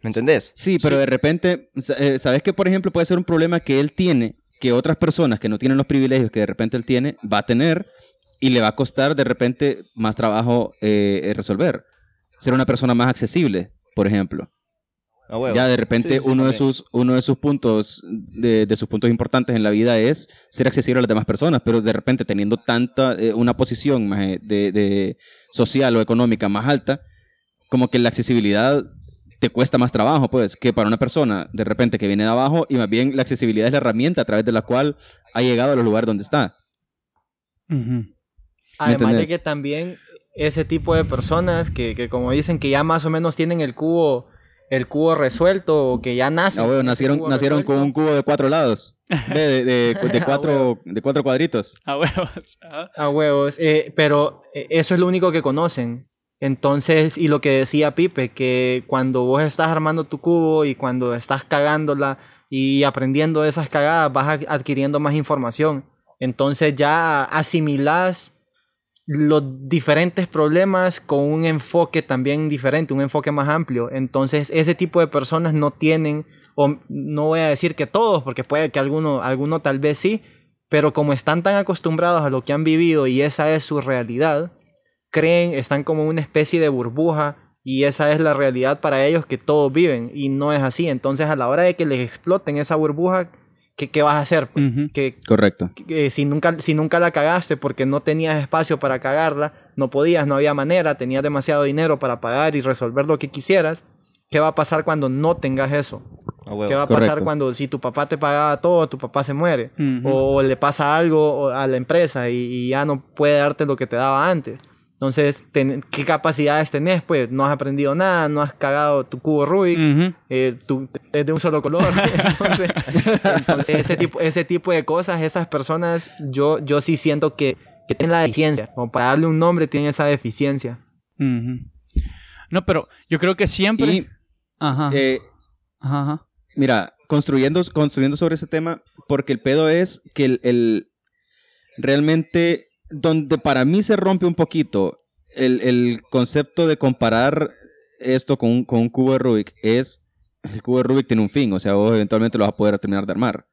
¿Me entendés? Sí, pero de repente, eh, ¿sabes que por ejemplo puede ser un problema que él tiene, que otras personas que no tienen los privilegios que de repente él tiene, va a tener y le va a costar de repente más trabajo eh, eh, resolver? Ser una persona más accesible, por ejemplo. Ya de repente Sí, sí, sí, uno, de sus, uno de sus puntos de, de sus puntos importantes en la vida es ser accesible a las demás personas, pero de repente teniendo tanta eh, una posición más eh, de, de social o económica más alta, como que la accesibilidad te cuesta más trabajo, pues, que para una persona de repente que viene de abajo y más bien la accesibilidad es la herramienta a través de la cual ha llegado a los lugares donde está. Además de que también ese tipo de personas que, que como dicen que ya más o menos tienen el cubo el cubo resuelto o que ya. Ah, con ese nacieron, cubo nacieron con un cubo de cuatro lados, Ve, de, de- de Ah, cuatro, de cuatro cuadritos. A huevos. Ajá. A huevos, eh, pero eh, eso es lo único que conocen. Entonces, y lo que decía Pipe, que cuando vos estás armando tu cubo y cuando estás cagándola y aprendiendo de esas cagadas, vas adquiriendo más información. Entonces ya asimilás los diferentes problemas con un enfoque también diferente, un enfoque más amplio. Entonces, ese tipo de personas no tienen, o no voy a decir que todos, porque puede que alguno, alguno tal vez sí, pero como están tan acostumbrados a lo que han vivido y esa es su realidad, creen, están como una especie de burbuja y esa es la realidad para ellos que todos viven y no es así. Entonces, a la hora de que les exploten esa burbuja, ¿qué, qué vas a hacer? pues? Que, Correcto. que si nunca, si nunca la cagaste porque no tenías espacio para cagarla, no podías, no había manera, tenías demasiado dinero para pagar y resolver lo que quisieras, ¿qué va a pasar cuando no tengas eso? Huevo. ¿Qué va a pasar cuando si tu papá te pagaba todo, tu papá se muere? O le pasa algo a la empresa y, y ya no puede darte lo que te daba antes. Entonces, ten- ¿qué capacidades tenés? Pues no has aprendido nada, no has cagado tu cubo Rubik, eh, tu- es de un solo color. entonces, entonces, ese, tipo, ese tipo de cosas, esas personas, yo, yo sí siento que, que tienen la deficiencia. Como para darle un nombre, tienen esa deficiencia. No, pero yo creo que siempre. Y Ajá. eh, Ajá, ajá. Mira, construyendo, construyendo sobre ese tema, porque el pedo es que el, el- realmente donde para mí se rompe un poquito el, el concepto de comparar esto con un, con un cubo de Rubik es el cubo de Rubik tiene un fin, o sea, vos eventualmente lo vas a poder terminar de armar.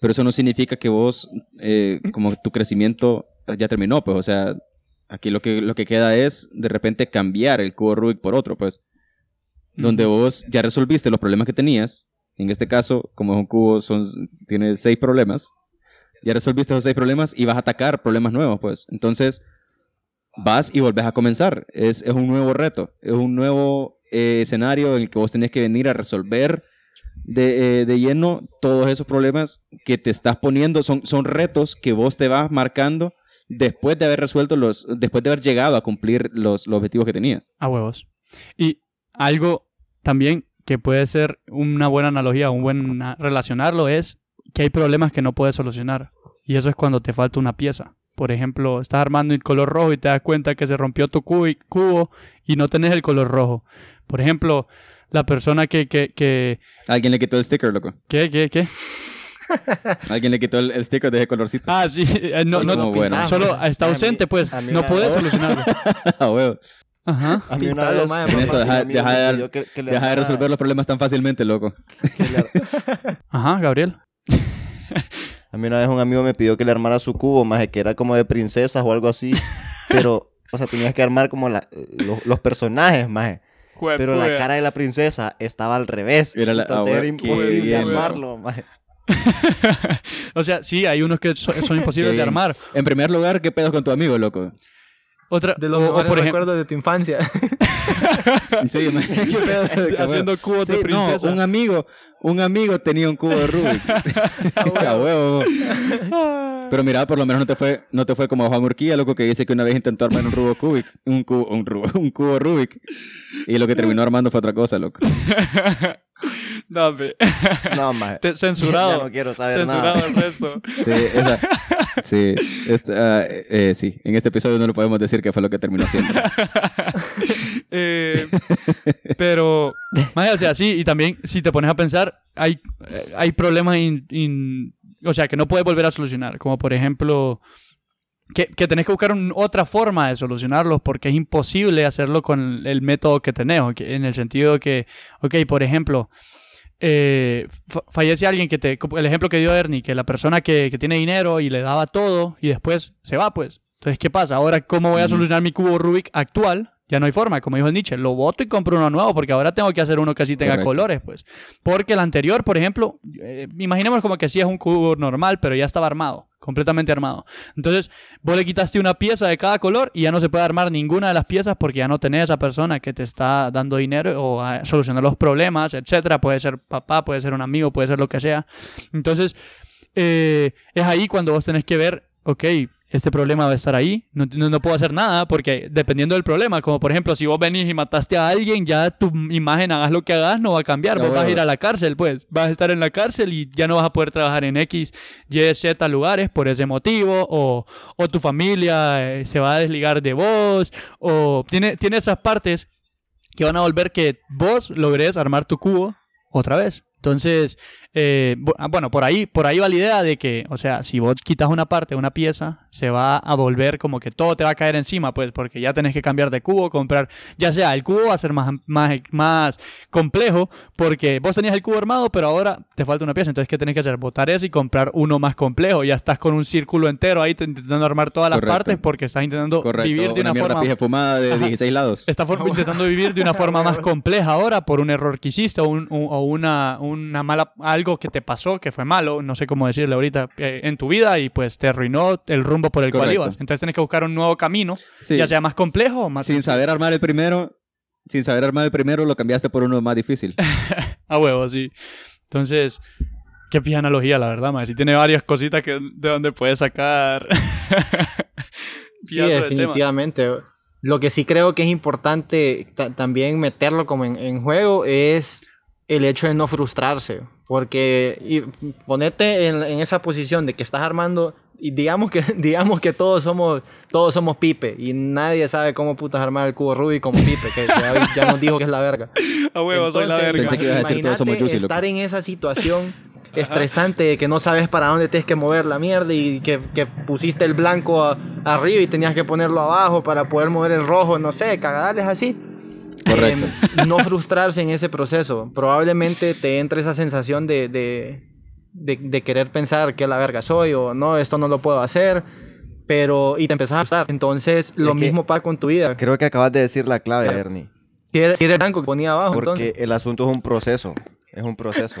Pero eso no significa que vos, eh, como tu crecimiento ya terminó, pues, o sea, aquí lo que, lo que queda es de repente cambiar el cubo de Rubik por otro, pues donde vos ya resolviste los problemas que tenías. En este caso, como es un cubo, son, tiene seis problemas. Ya resolviste esos seis problemas y vas a atacar problemas nuevos, pues. Entonces, vas y volvés a comenzar. Es, es un nuevo reto, es un nuevo eh, escenario en el que vos tenés que venir a resolver de, eh, de lleno todos esos problemas que te estás poniendo. Son, son retos que vos te vas marcando después de haber resuelto los, después de haber llegado a cumplir los, los objetivos que tenías. A huevos. Y algo también que puede ser una buena analogía, un buen relacionarlo es que hay problemas que no puedes solucionar. Y eso es cuando te falta una pieza. Por ejemplo, estás armando el color rojo y te das cuenta que se rompió tu cubo y, no tenés el color rojo. Por ejemplo, la persona que, que, que, Alguien le quitó el sticker, loco. ¿qué, qué, qué? Alguien le quitó el, el sticker de ese colorcito. Ah, sí, eh, no, no, como buenos. solo está A mí- ausente, pues, a mí no una- puedes solucionarlo. Ah, huevo. Ajá. A mí una vez, por Ernesto, deja- deja de dar- que- que Deja de resolver los problemas tan fácilmente, loco. Ajá, Gabriel. A mí una vez un amigo me pidió que le armara su cubo, más que era como de princesas o algo así. Pero, o sea, tenías que armar como la- los, los personajes, más. Pero la cara de la princesa estaba al revés. Era la- entonces era imposible bien, armarlo, maje. o sea, sí, hay unos que son, son imposibles de armar. En primer lugar, ¿qué pedos con tu amigo, loco? Otra, De los o- por ejemplo, recuerdos de tu infancia. Sí, man, qué pedo, qué Haciendo cubos de princesa. No, un amigo, un amigo tenía un cubo de Rubik. A huevo. Pero mira, por lo menos no te fue, no te fue como Juan Urquía, loco, que dice que una vez intentó armar un cubo Rubik, un cubo, un, rubo- un cubo Rubik, y lo que terminó armando fue otra cosa, loco. No, hombre. No, maje. Censurado. Ya no quiero saber censurado nada. el resto. Sí, esa- sí, este, ah, eh, sí, en este episodio no lo podemos decir qué fue lo que terminó haciendo. Eh, pero, más o sea, sí, y también si te pones a pensar, hay, eh, hay problemas, in- in- o sea, que no puedes volver a solucionar, como por ejemplo, que, que tenés que buscar un- otra forma de solucionarlos porque es imposible hacerlo con el método que tenés, en el sentido que, ok, por ejemplo, eh, fa- fallece alguien que te, el ejemplo que dio Ernie, que la persona que, que tiene dinero y le daba todo y después se va, pues. Entonces, ¿qué pasa? Ahora, ¿cómo voy a solucionar mi cubo Rubik actual? Ya no hay forma, como dijo Nietzsche, lo boto y compro uno nuevo porque ahora tengo que hacer uno que así tenga Correcto. colores, pues. Porque el anterior, por ejemplo, eh, imaginemos como que sí es un cubo normal, pero ya estaba armado, completamente armado. Entonces, vos le quitaste una pieza de cada color y ya no se puede armar ninguna de las piezas porque ya no tenés a esa persona que te está dando dinero o a solucionar los problemas, etcétera. Puede ser papá, puede ser un amigo, puede ser lo que sea. Entonces, eh, es ahí cuando vos tenés que ver, ok, este problema va a estar ahí, no, no, no puedo hacer nada porque dependiendo del problema, como por ejemplo, si vos venís y mataste a alguien, ya tu imagen, hagas lo que hagas, no va a cambiar, vos vas a ir a la cárcel, pues, vas a estar en la cárcel y ya no vas a poder trabajar en X, Y, Z lugares por ese motivo, o, o tu familia eh, se va a desligar de vos, o tiene, tiene esas partes que van a volver que vos logres armar tu cubo otra vez. Entonces, eh, ah, bueno, por ahí, por ahí va la idea de que, o sea, si vos quitas una parte, una pieza, se va a volver como que todo te va a caer encima, pues, porque ya tenés que cambiar de cubo, comprar, ya sea, el cubo va a ser más, más, más complejo, porque vos tenías el cubo armado, pero ahora te falta una pieza, entonces, ¿qué tenés que hacer? Botar ese y comprar uno más complejo, ya estás con un círculo entero ahí te- intentando armar todas las Correcto. partes porque estás intentando Correcto, vivir de una, una, forma pija fumada de 16 lados. Está for- intentando vivir de una forma más compleja ahora por un error que hiciste o, un- un- o una, una mala algo que te pasó que fue malo, no sé cómo decirle ahorita, eh, en tu vida y pues te arruinó el rumbo por el cual ibas. Entonces tienes que buscar un nuevo camino, Sí, ya sea más complejo o más sin saber armar el primero, sin saber armar el primero, lo cambiaste por uno más difícil. a huevo, sí. Entonces, qué pija analogía, la verdad, más. Sí tiene varias cositas que de donde puedes sacar. Sí, de definitivamente. Lo que sí creo que es importante ta- también meterlo como en, en juego es el hecho de no frustrarse. Porque y ponerte en, en esa posición de que estás armando. Y digamos que, digamos que todos somos, todos somos Pipe. Y nadie sabe cómo putas armar el cubo Rubik como Pipe. Que ya, ya nos dijo que es la verga. A huevo, soy la Entonces, verga. Pensé que ibas a decir todos somos loco. estar en esa situación estresante de que no sabes para dónde tienes que mover la mierda y que, que pusiste el blanco a- arriba y tenías que ponerlo abajo para poder mover el rojo, no sé, cagadales así. Correcto. Eh, no frustrarse en ese proceso. Probablemente te entre esa sensación de, de, de, de querer pensar que la verga soy o no, esto no lo puedo hacer. Pero, y te empezás a frustrar. Entonces, lo Es mismo pasa con tu vida. Creo que acabas de decir la clave, Claro. Ernie. Si eres, si eres blanco ponía abajo, Porque entonces. el asunto es un proceso. Es un proceso.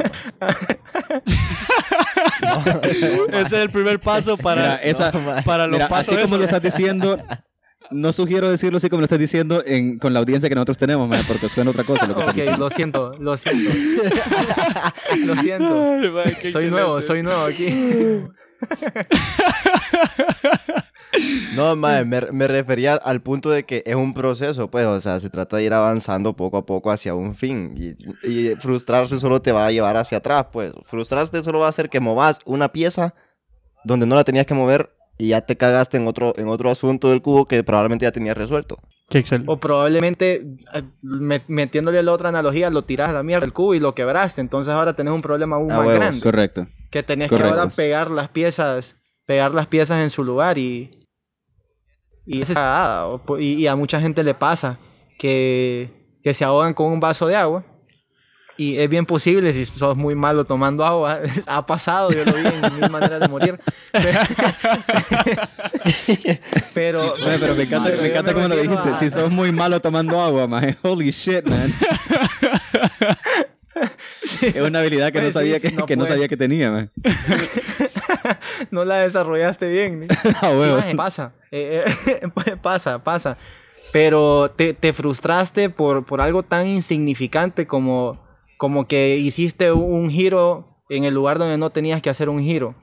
Ese es el primer paso para, Mira, esa- No, para los Mira, pasos. así como lo estás diciendo, no sugiero decirlo así como lo estás diciendo en- con la audiencia que nosotros tenemos, man, porque suena otra cosa lo que estás Ok, diciendo. lo siento, lo siento. lo siento. Ay, man, qué Soy nuevo, soy nuevo aquí. No, mae, me, me refería al punto de que es un proceso, pues, o sea, se trata de ir avanzando poco a poco hacia un fin. Y, y frustrarse solo te va a llevar hacia atrás, pues. Frustrarte solo va a hacer que movas una pieza donde no la tenías que mover y ya te cagaste en otro, en otro asunto del cubo que probablemente ya tenías resuelto. Qué excelente. O probablemente, eh, met- metiéndole la otra analogía, lo tiras a la mierda del cubo y lo quebraste. Entonces ahora tenés un problema aún A más huevos. grande. Correcto. Que tenés Correcto. que ahora pegar las piezas, pegar las piezas en su lugar y. Y, es cagada, y, y a mucha gente le pasa que, que se ahogan con un vaso de agua. Y es bien posible si sos muy malo tomando agua. ha pasado, yo lo vi en mil maneras de morir. pero, me encanta, me encanta cómo lo dijiste. a- Si sos muy malo tomando agua, man. Holy shit, man. Es una habilidad que no sí, sabía sí, que, no que no sabía que tenía, man. no la desarrollaste bien. ni- Ah, Sí, huevo. maje, pasa. Eh, eh, pasa, pasa. pero te, te frustraste por, por algo tan insignificante como, como que hiciste un giro en el lugar donde no tenías que hacer un giro.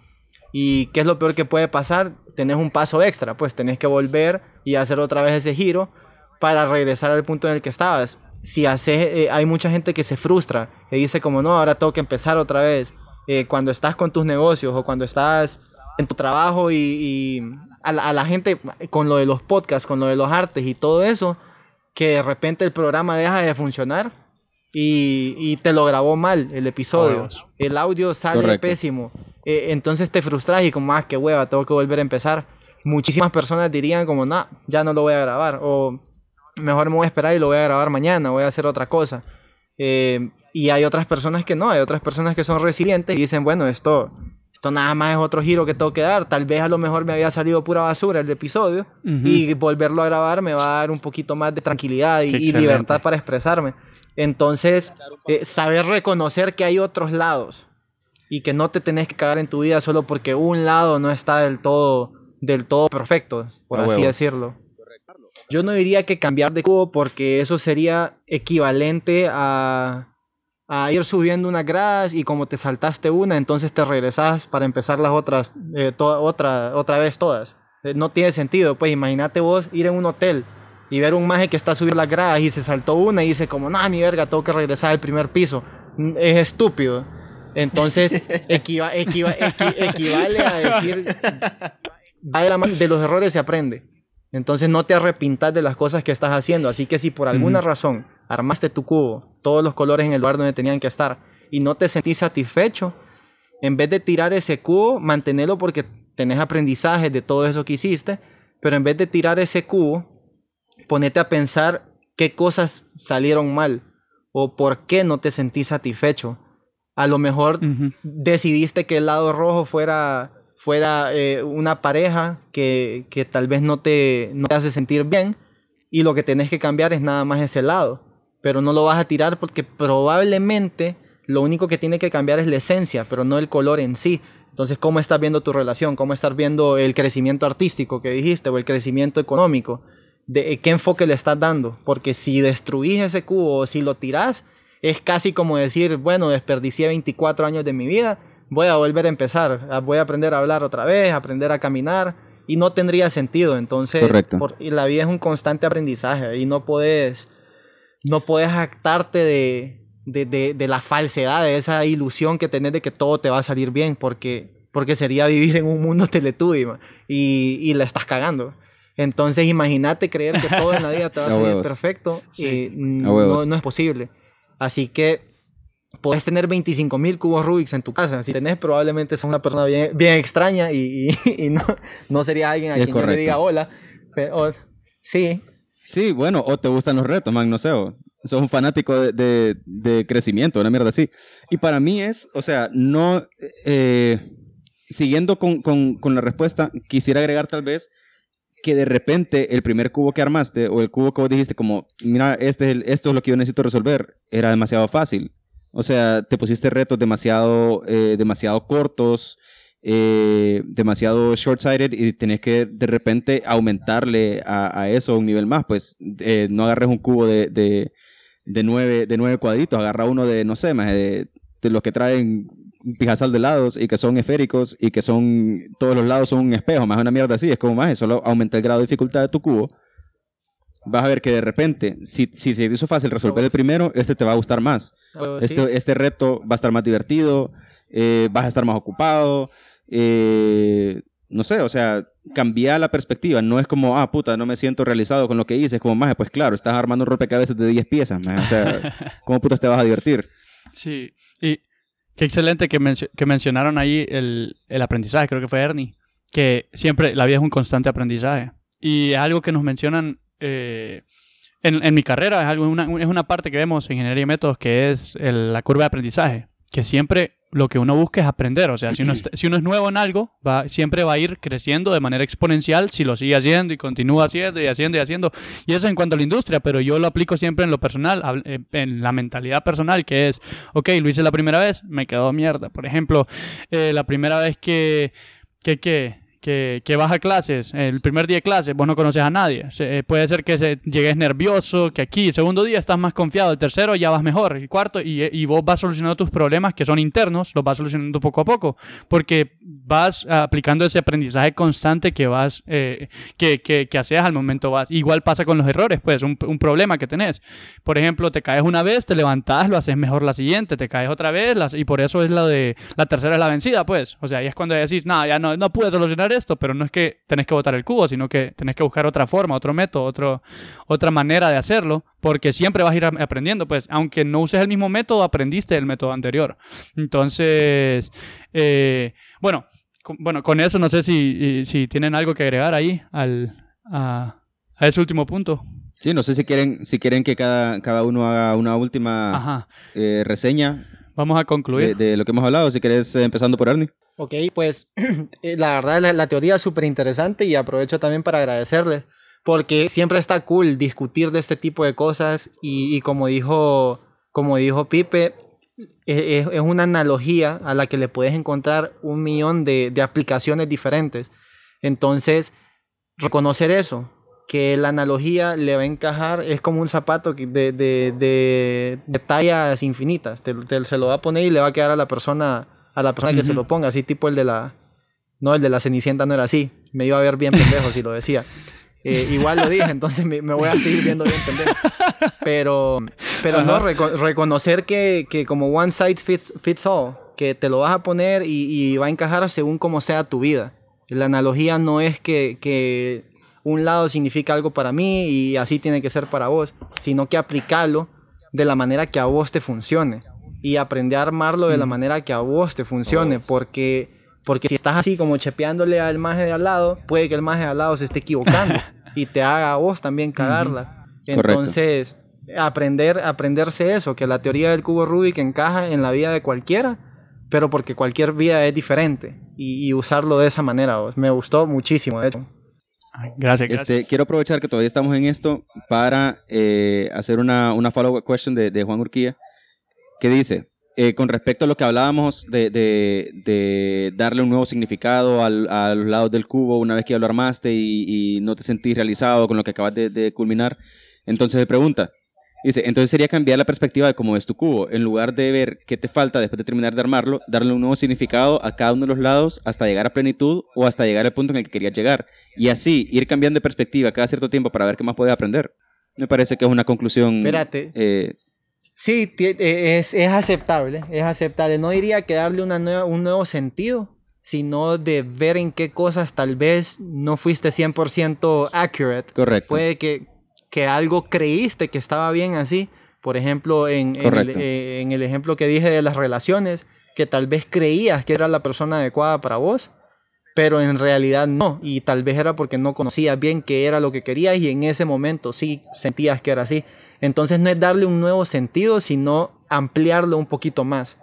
¿Y qué es lo peor que puede pasar? Tenés un paso extra, pues tenés que volver y hacer otra vez ese giro para regresar al punto en el que estabas. Si haces, eh, hay mucha gente que se frustra, que dice como no, ahora tengo que empezar otra vez. Eh, cuando estás con tus negocios o cuando estás en tu trabajo y, a la gente con lo de los podcasts, con lo de los artes y todo eso, que de repente el programa deja de funcionar y, y te lo grabó mal el episodio. El audio sale Correcto. pésimo. Eh, entonces te frustras y como, ah, qué hueva, tengo que volver a empezar. Muchísimas personas dirían como, no, ya no lo voy a grabar. O mejor me voy a esperar y lo voy a grabar mañana, voy a hacer otra cosa. Eh, y hay otras personas que no, hay otras personas que son resilientes y dicen, bueno, esto, esto nada más es otro giro que tengo que dar. Tal vez a lo mejor me había salido pura basura el episodio y volverlo a grabar me va a dar un poquito más de tranquilidad y, libertad para expresarme. Entonces, eh, saber reconocer que hay otros lados y que no te tenés que cagar en tu vida solo porque un lado no está del todo, del todo perfecto, por así huevo. decirlo. Yo no diría que cambiar de cubo porque eso sería equivalente a, a ir subiendo unas gradas y como te saltaste una, entonces te regresas para empezar las otras, eh, to- otra, otra vez todas. Eh, No tiene sentido, pues imagínate vos ir en un hotel y ver un maje que está subiendo las gradas y se saltó una y dice como, no, ni verga, tengo que regresar al primer piso. Es estúpido. Entonces, equiva- equiva- equi- equivale a decir, de, los errores se aprende. Entonces no te arrepintas de las cosas que estás haciendo. Así que si por alguna razón armaste tu cubo, todos los colores en el lugar donde tenían que estar, y no te sentís satisfecho, en vez de tirar ese cubo, mantenerlo porque tenés aprendizaje de todo eso que hiciste, pero en vez de tirar ese cubo, ponete a pensar qué cosas salieron mal o por qué no te sentís satisfecho. A lo mejor decidiste que el lado rojo fuera, fuera eh, una pareja que, que tal vez no te, no te hace sentir bien y lo que tenés que cambiar es nada más ese lado. Pero no lo vas a tirar porque probablemente lo único que tiene que cambiar es la esencia, pero no el color en sí. Entonces, ¿cómo estás viendo tu relación? ¿Cómo estás viendo el crecimiento artístico que dijiste o el crecimiento económico? ¿De qué enfoque le estás dando? Porque si destruís ese cubo o si lo tirás, es casi como decir, bueno, desperdicié 24 años de mi vida, voy a volver a empezar, voy a aprender a hablar otra vez, aprender a caminar, y no tendría sentido. Entonces, Correcto. por- y la vida es un constante aprendizaje y no puedes, no puedes jactarte de, de, de- de la falsedad, de esa ilusión que tenés de que todo te va a salir bien, porque, porque sería vivir en un mundo teletubby ma, y, y la estás cagando. Entonces, imagínate creer que todo en la vida te va a salir perfecto Sí. y no, no es posible. Así que puedes tener 25 mil cubos Rubik's en tu casa. Si tenés, probablemente sos una persona bien, bien extraña y, y- y no, no sería alguien a Es quien yo le correcto. diga hola. Pero, o- sí, Sí, bueno, o te gustan los retos, man, no sé, o sos un fanático de, de- de crecimiento, una mierda así. Y para mí es, o sea, no, eh, siguiendo con, con- con la respuesta, quisiera agregar tal vez que de repente el primer cubo que armaste o el cubo que vos dijiste como, mira, este es el- esto es lo que yo necesito resolver, era demasiado fácil. O sea, te pusiste retos demasiado, eh, demasiado cortos, eh, demasiado short-sighted y tenés que de repente aumentarle a, a eso un nivel más. Pues eh, no agarres un cubo de, de, de, nueve, de nueve cuadritos, agarra uno de, no sé, más de, de los que traen pijazal de lados y que son esféricos y que son, todos los lados son un espejo, más una mierda así. Es como más, solo aumenta el grado de dificultad de tu cubo. Vas a ver que de repente, si, si se hizo fácil resolver el primero, este te va a gustar más. sí. Este, este reto va a estar más divertido, eh, vas a estar más ocupado, eh, no sé, o sea, cambia la perspectiva. No es como, ah, puta, no me siento realizado con lo que hice. Es como, más, pues claro, estás armando un rompecabezas de 10 piezas, maje. O sea, ¿cómo putas te vas a divertir? Sí, y qué excelente que, mencio- que mencionaron ahí el, aprendizaje, creo que fue Ernie, que siempre la vida es un constante aprendizaje. Y es algo que nos mencionan eh, en, mi carrera, es, algo, una, es una parte que vemos en Ingeniería y Métodos, que es la curva de aprendizaje, que siempre lo que uno busca es aprender. O sea, si uno, está- si uno es nuevo en algo, va, siempre va a ir creciendo de manera exponencial si lo sigue haciendo y continúa haciendo y haciendo y haciendo. Y eso en cuanto a la industria, pero yo lo aplico siempre en lo personal, eh, en la mentalidad personal, que es, ok, lo hice la primera vez, me quedó mierda. Por ejemplo, eh, la primera vez que, que, que, que, que vas a clases, el primer día de clases, vos no conoces a nadie. Se- eh, puede ser que se, llegues nervioso, que aquí, el segundo día estás más confiado, el tercero ya vas mejor, el cuarto, y, y vos vas solucionando tus problemas que son internos, los vas solucionando poco a poco, porque vas aplicando ese aprendizaje constante que vas, eh, que, que, que haces al momento vas. Igual pasa con los errores, pues, un, un problema que tenés. Por ejemplo, te caes una vez, te levantás, lo haces mejor la siguiente, te caes otra vez, las- y por eso es la de la tercera es la vencida, pues. O sea, ahí es cuando decís, no, ya no, no pude solucionar esto, pero no es que tenés que botar el cubo, sino que tenés que buscar otra forma, otro método, otro, otra manera de hacerlo, porque siempre vas a ir aprendiendo, pues. Aunque no uses el mismo método, aprendiste el método anterior. Entonces, eh, bueno, con, bueno, con eso no sé si, si tienen algo que agregar ahí al, a, a ese último punto. Sí, no sé si quieren, si quieren que cada, cada uno haga una última eh, reseña Vamos a concluir. de lo que hemos hablado. Si querés, empezando por Ernie. Ok, pues eh, la verdad la, la teoría es súper interesante y aprovecho también para agradecerles porque siempre está cool discutir de este tipo de cosas y, y como dijo como dijo Pipe e- es, es una analogía a la que le puedes encontrar un millón de, de aplicaciones diferentes. Entonces, reconocer eso, que la analogía le va a encajar, es como un zapato de, de, de, de tallas infinitas. Te, te- se lo va a poner y le va a quedar a la persona, a la persona que se lo ponga, así tipo el de la... No, el de la Cenicienta no era así. Me iba a ver bien pendejo si lo decía. Eh, igual lo dije, entonces me, me voy a seguir viendo bien pendejo. Pero, pero no, reco- reconocer que, que como one size fits, fits all, que te lo vas a poner y, y va a encajar según como sea tu vida. La analogía no es que, que un lado significa algo para mí y así tiene que ser para vos, sino que aplicarlo de la manera que a vos te funcione y aprender a armarlo de la manera que a vos te funcione, porque, porque si estás así como chepeándole al maje de al lado, puede que el maje de al lado se esté equivocando y te haga a vos también cagarla. Entonces, aprender, aprenderse eso, que la teoría del cubo Rubik encaja en la vida de cualquiera, pero porque cualquier vida es diferente y, y usarlo de esa manera. vos. Me gustó muchísimo, de hecho. Gracias, gracias. Este, quiero aprovechar que todavía estamos en esto para eh, hacer una, una follow-up question de, de Juan Urquía, que dice, eh, con respecto a lo que hablábamos de, de- de darle un nuevo significado al- a los lados del cubo una vez que ya lo armaste y, y no te sentís realizado con lo que acabas de, de culminar, entonces me pregunta, dice, entonces sería cambiar la perspectiva de cómo es tu cubo, en lugar de ver qué te falta después de terminar de armarlo, darle un nuevo significado a cada uno de los lados hasta llegar a plenitud o hasta llegar al punto en el que querías llegar. Y así ir cambiando de perspectiva cada cierto tiempo para ver qué más puedes aprender. Me parece que es una conclusión. Espérate. eh, Sí, eh, es, es aceptable, es aceptable. No diría que darle una nueva, un nuevo sentido, sino de ver en qué cosas tal vez no fuiste 100% accurate. correcto. Puede que, que algo creíste que estaba bien así. Por ejemplo, en, en el, eh, en el ejemplo que dije de las relaciones, que tal vez creías que era la persona adecuada para vos, pero en realidad no. Y tal vez era porque no conocías bien qué era lo que querías y en ese momento sí sentías que era así. Entonces no es darle un nuevo sentido, sino ampliarlo un poquito más.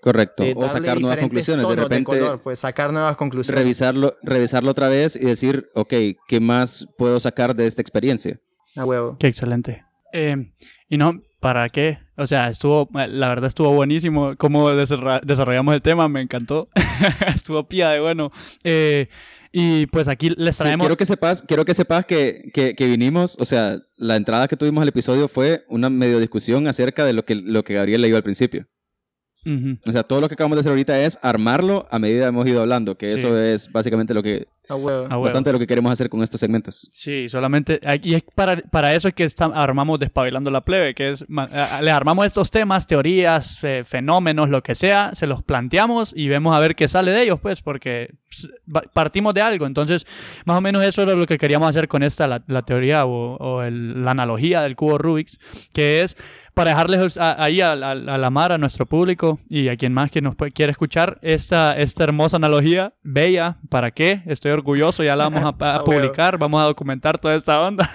correcto. Eh, o sacar nuevas conclusiones. De repente, color, pues sacar nuevas conclusiones. revisarlo, revisarlo otra vez y decir, ok, ¿qué más puedo sacar de esta experiencia? A huevo. Qué excelente. Eh, y no, ¿para qué? O sea, estuvo, la verdad estuvo buenísimo cómo desarrollamos el tema, me encantó. estuvo pía de bueno. Eh, y pues aquí les Sí, traemos... quiero que sepas, quiero que, sepas que, que, que vinimos, o sea, la entrada que tuvimos al episodio fue una medio discusión acerca de lo que, lo que Gabriel leyó al principio. Ujú. O sea, todo lo que acabamos de hacer ahorita es armarlo a medida que hemos ido hablando, que Sí. eso es básicamente lo que, A huevo. Ah, bueno. bastante de lo que queremos hacer con estos segmentos. Sí, solamente aquí es para, para eso es que está- armamos Despabilando la Plebe, que es, le armamos estos temas, teorías, eh, fenómenos, lo que sea, se los planteamos y vemos a ver qué sale de ellos, pues, porque partimos de algo. Entonces, más o menos eso era lo que queríamos hacer con esta, la, la teoría o, o el- la analogía del cubo Rubik's, que es para dejarles a- ahí a, a- a la mar, a nuestro público y a quien más que nos puede- quiera escuchar esta, esta hermosa analogía, bella, ¿para qué? Estoy orgulloso, ya la vamos a, a Ah, publicar, vamos a documentar toda esta onda.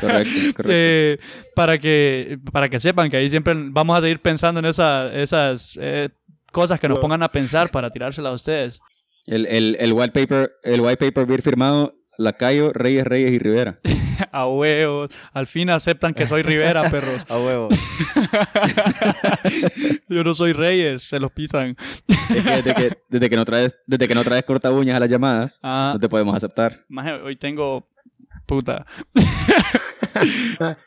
Correcto, correcto. Eh, para, que, para que sepan que ahí siempre vamos a seguir pensando en esa- esas eh, cosas que nos pongan a pensar para tirárselas a ustedes. El, el, el white paper, el white paper bien firmado, Lacayo, Reyes, Reyes y Rivera. A huevos. Al fin aceptan que soy Rivera, perros. A huevo. Yo no soy Reyes, se los pisan. Es que desde, que, desde que no traes, desde que no traes corta uñas a las llamadas, Ah, no te podemos aceptar. maje, hoy tengo. Puta.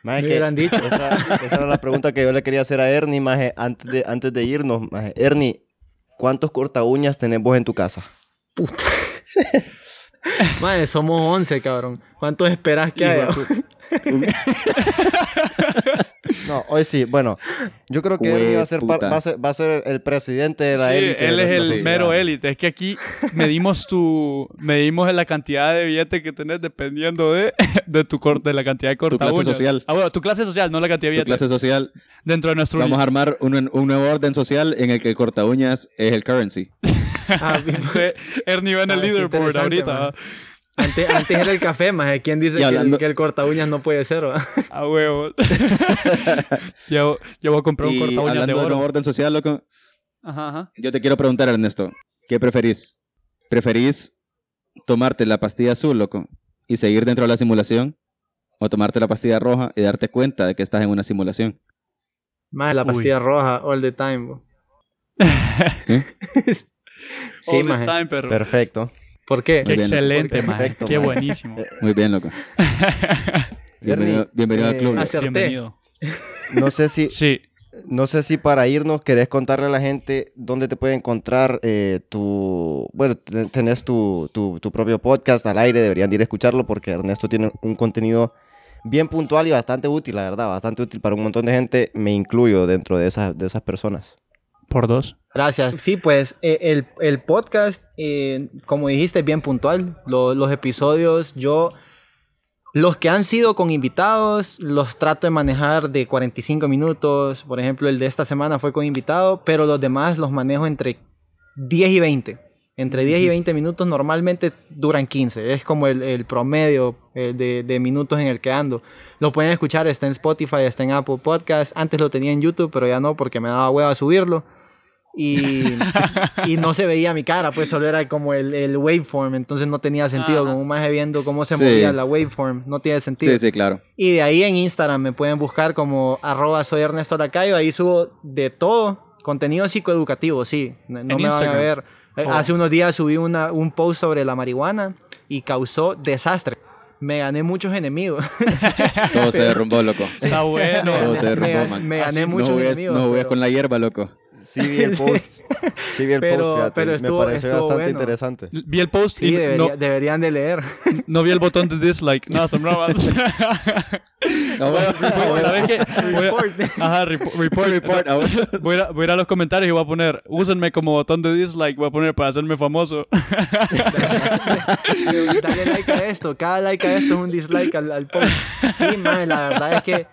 Maje, que- hubieran dicho. Esa, esa era la pregunta que yo le quería hacer a Ernie, maje, antes de, antes de irnos. Maje. Ernie, ¿cuántos corta uñas tenés vos en tu casa? Madre, somos 11, cabrón. ¿Cuántos esperas que haya? No, hoy sí. Bueno, yo creo que Ernie va a ser, va a ser, va a ser el presidente de la Sí, élite. él es el sociedad. mero élite. Es que aquí medimos tu. Medimos la cantidad de billetes que tenés dependiendo de, de tu corte, de la cantidad de corta clase uñas. social. Ah, bueno, tu clase social, no la cantidad de Tu billetes. clase social, Dentro de nuestro. vamos a armar un, un nuevo orden social en el que el corta uñas es el currency. Ah, Entonces, Ernie va en el leaderboard ahorita. Antes, antes era el café, más. ¿Quién dice Y que, el, hablando- que el corta uñas no puede ser? va? A huevos. ya, voy- ya voy a comprar un Y corta uñas hablando de de oro. orden social, loco, Ajá, ajá. yo te quiero preguntar, Ernesto, ¿qué preferís? ¿Preferís tomarte la pastilla azul, loco, y seguir dentro de la simulación? ¿O tomarte la pastilla roja y darte cuenta de que estás en una simulación? Más la Uy. pastilla roja, all the time. ¿Eh? Sí, All the maje. time, perro. Perfecto. ¿Por qué? Qué bien. excelente. Perfecto, Qué buenísimo. Muy bien, loco. Bienvenido, al club. Acerté. Bienvenido. No sé si, Sí. no sé si para irnos querés contarle a la gente dónde te puede encontrar eh, tu... Bueno, te- tenés tu, tu, tu propio podcast al aire, deberían de ir a escucharlo porque Ernesto tiene un contenido bien puntual y bastante útil, la verdad, bastante útil para un montón de gente, me incluyo dentro de esas, de esas personas. Por dos. Gracias. Sí, pues eh, el, el podcast, eh, como dijiste, es bien puntual. Lo- los episodios, yo, los que han sido con invitados, los trato de manejar de 45 minutos. Por ejemplo, el de esta semana fue con invitado, pero los demás los manejo entre 10 y 20. Entre 10 y 20 minutos normalmente duran 15. Es como el, el promedio eh, de, de minutos en el que ando. Lo pueden escuchar, está en Spotify, está en Apple Podcast. Antes lo tenía en YouTube, pero ya no porque me daba hueva subirlo. Y, y no se veía mi cara, pues solo era como el, el waveform, entonces no tenía sentido. Ajá. Como un maje viendo cómo se Sí. movía la waveform, no tiene sentido. Sí, sí, claro. Y de ahí en Instagram me pueden buscar como arroba soy Ernesto Lacayo. Ahí subo de todo. Contenido psicoeducativo, sí. No me van a ver. Eh, Oh. Hace unos días subí una, un post sobre la marihuana y causó desastre. Me gané muchos enemigos. Todo se derrumbó, loco. Está bueno. Todo se me, derrumbó, me man. gané Así muchos no juegues, enemigos. no jugues pero- con la hierba, loco. Sí vi el Sí. post. Sí vi el Pero- post, fíjate. pero estuvo- Me pareció estuvo bastante bueno. interesante. Vi el post Sí, y debería- no, deberían de leer. no vi el botón de dislike. No, son bromas. No, bueno, ¿Sabes qué? Voy a- Report. Ajá, repo- report. report, bueno. Voy a, ir a- voy a ir a los comentarios y voy a poner, úsenme como botón de dislike, voy a poner para hacerme famoso. Dale like a esto. Cada like a esto es un dislike al, al post. Sí, man, la verdad es que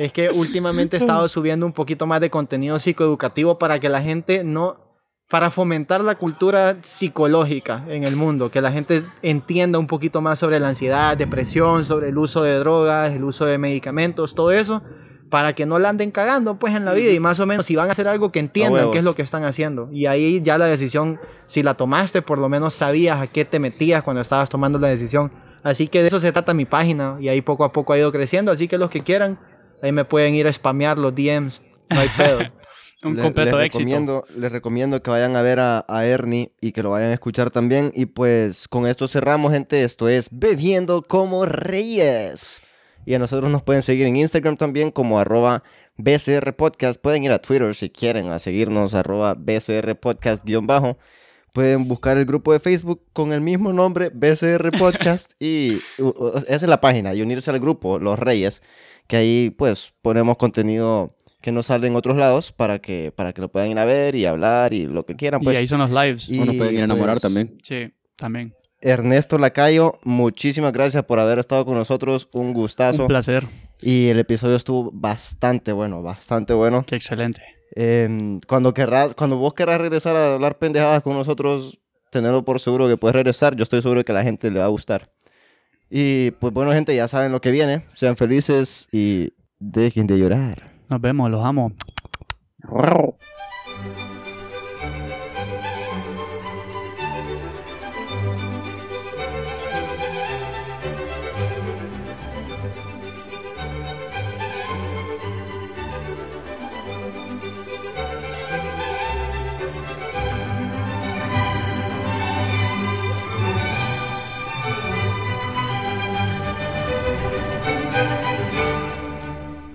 es que últimamente he estado subiendo un poquito más de contenido psicoeducativo para que la gente no para fomentar la cultura psicológica en el mundo, que la gente entienda un poquito más sobre la ansiedad, depresión, sobre el uso de drogas, el uso de medicamentos, todo eso, para que no la anden cagando pues en la vida y más o menos si van a hacer algo que entiendan qué es lo que están haciendo. Y ahí ya la decisión, si la tomaste, por lo menos sabías a qué te metías cuando estabas tomando la decisión. Así que de eso se trata mi página y ahí poco a poco ha ido creciendo, así que los que quieran, ahí me pueden ir a spamear los DMs, no hay pedo. Un Le- completo les éxito. recomiendo, les recomiendo que vayan a ver a, a Ernie y que lo vayan a escuchar también. Y pues con esto cerramos, gente. Esto es Bebiendo como Reyes. Y a nosotros nos pueden seguir en Instagram también como arroba BCR Podcast. Pueden ir a Twitter si quieren a seguirnos arroba BCR Podcast guion bajo. Pueden buscar el grupo de Facebook con el mismo nombre, BCR Podcast. y esa es la página. Y unirse al grupo, Los Reyes. Que ahí pues ponemos contenido que no sale en otros lados para que, para que lo puedan ir a ver y hablar y lo que quieran. Pues. y ahí son los lives. Y, Uno puede ir a enamorar pues, también. Sí, también. Ernesto Lacayo, muchísimas gracias por haber estado con nosotros. Un gustazo. Un placer. y el episodio estuvo bastante bueno, bastante bueno. Qué excelente. Em, cuando, querrás, cuando vos querrás regresar a hablar pendejadas con nosotros, tenerlo por seguro que puedes regresar. Yo estoy seguro que a la gente le va a gustar. Y pues bueno, gente, ya saben lo que viene. Sean felices y dejen de llorar. Nos vemos, los amo.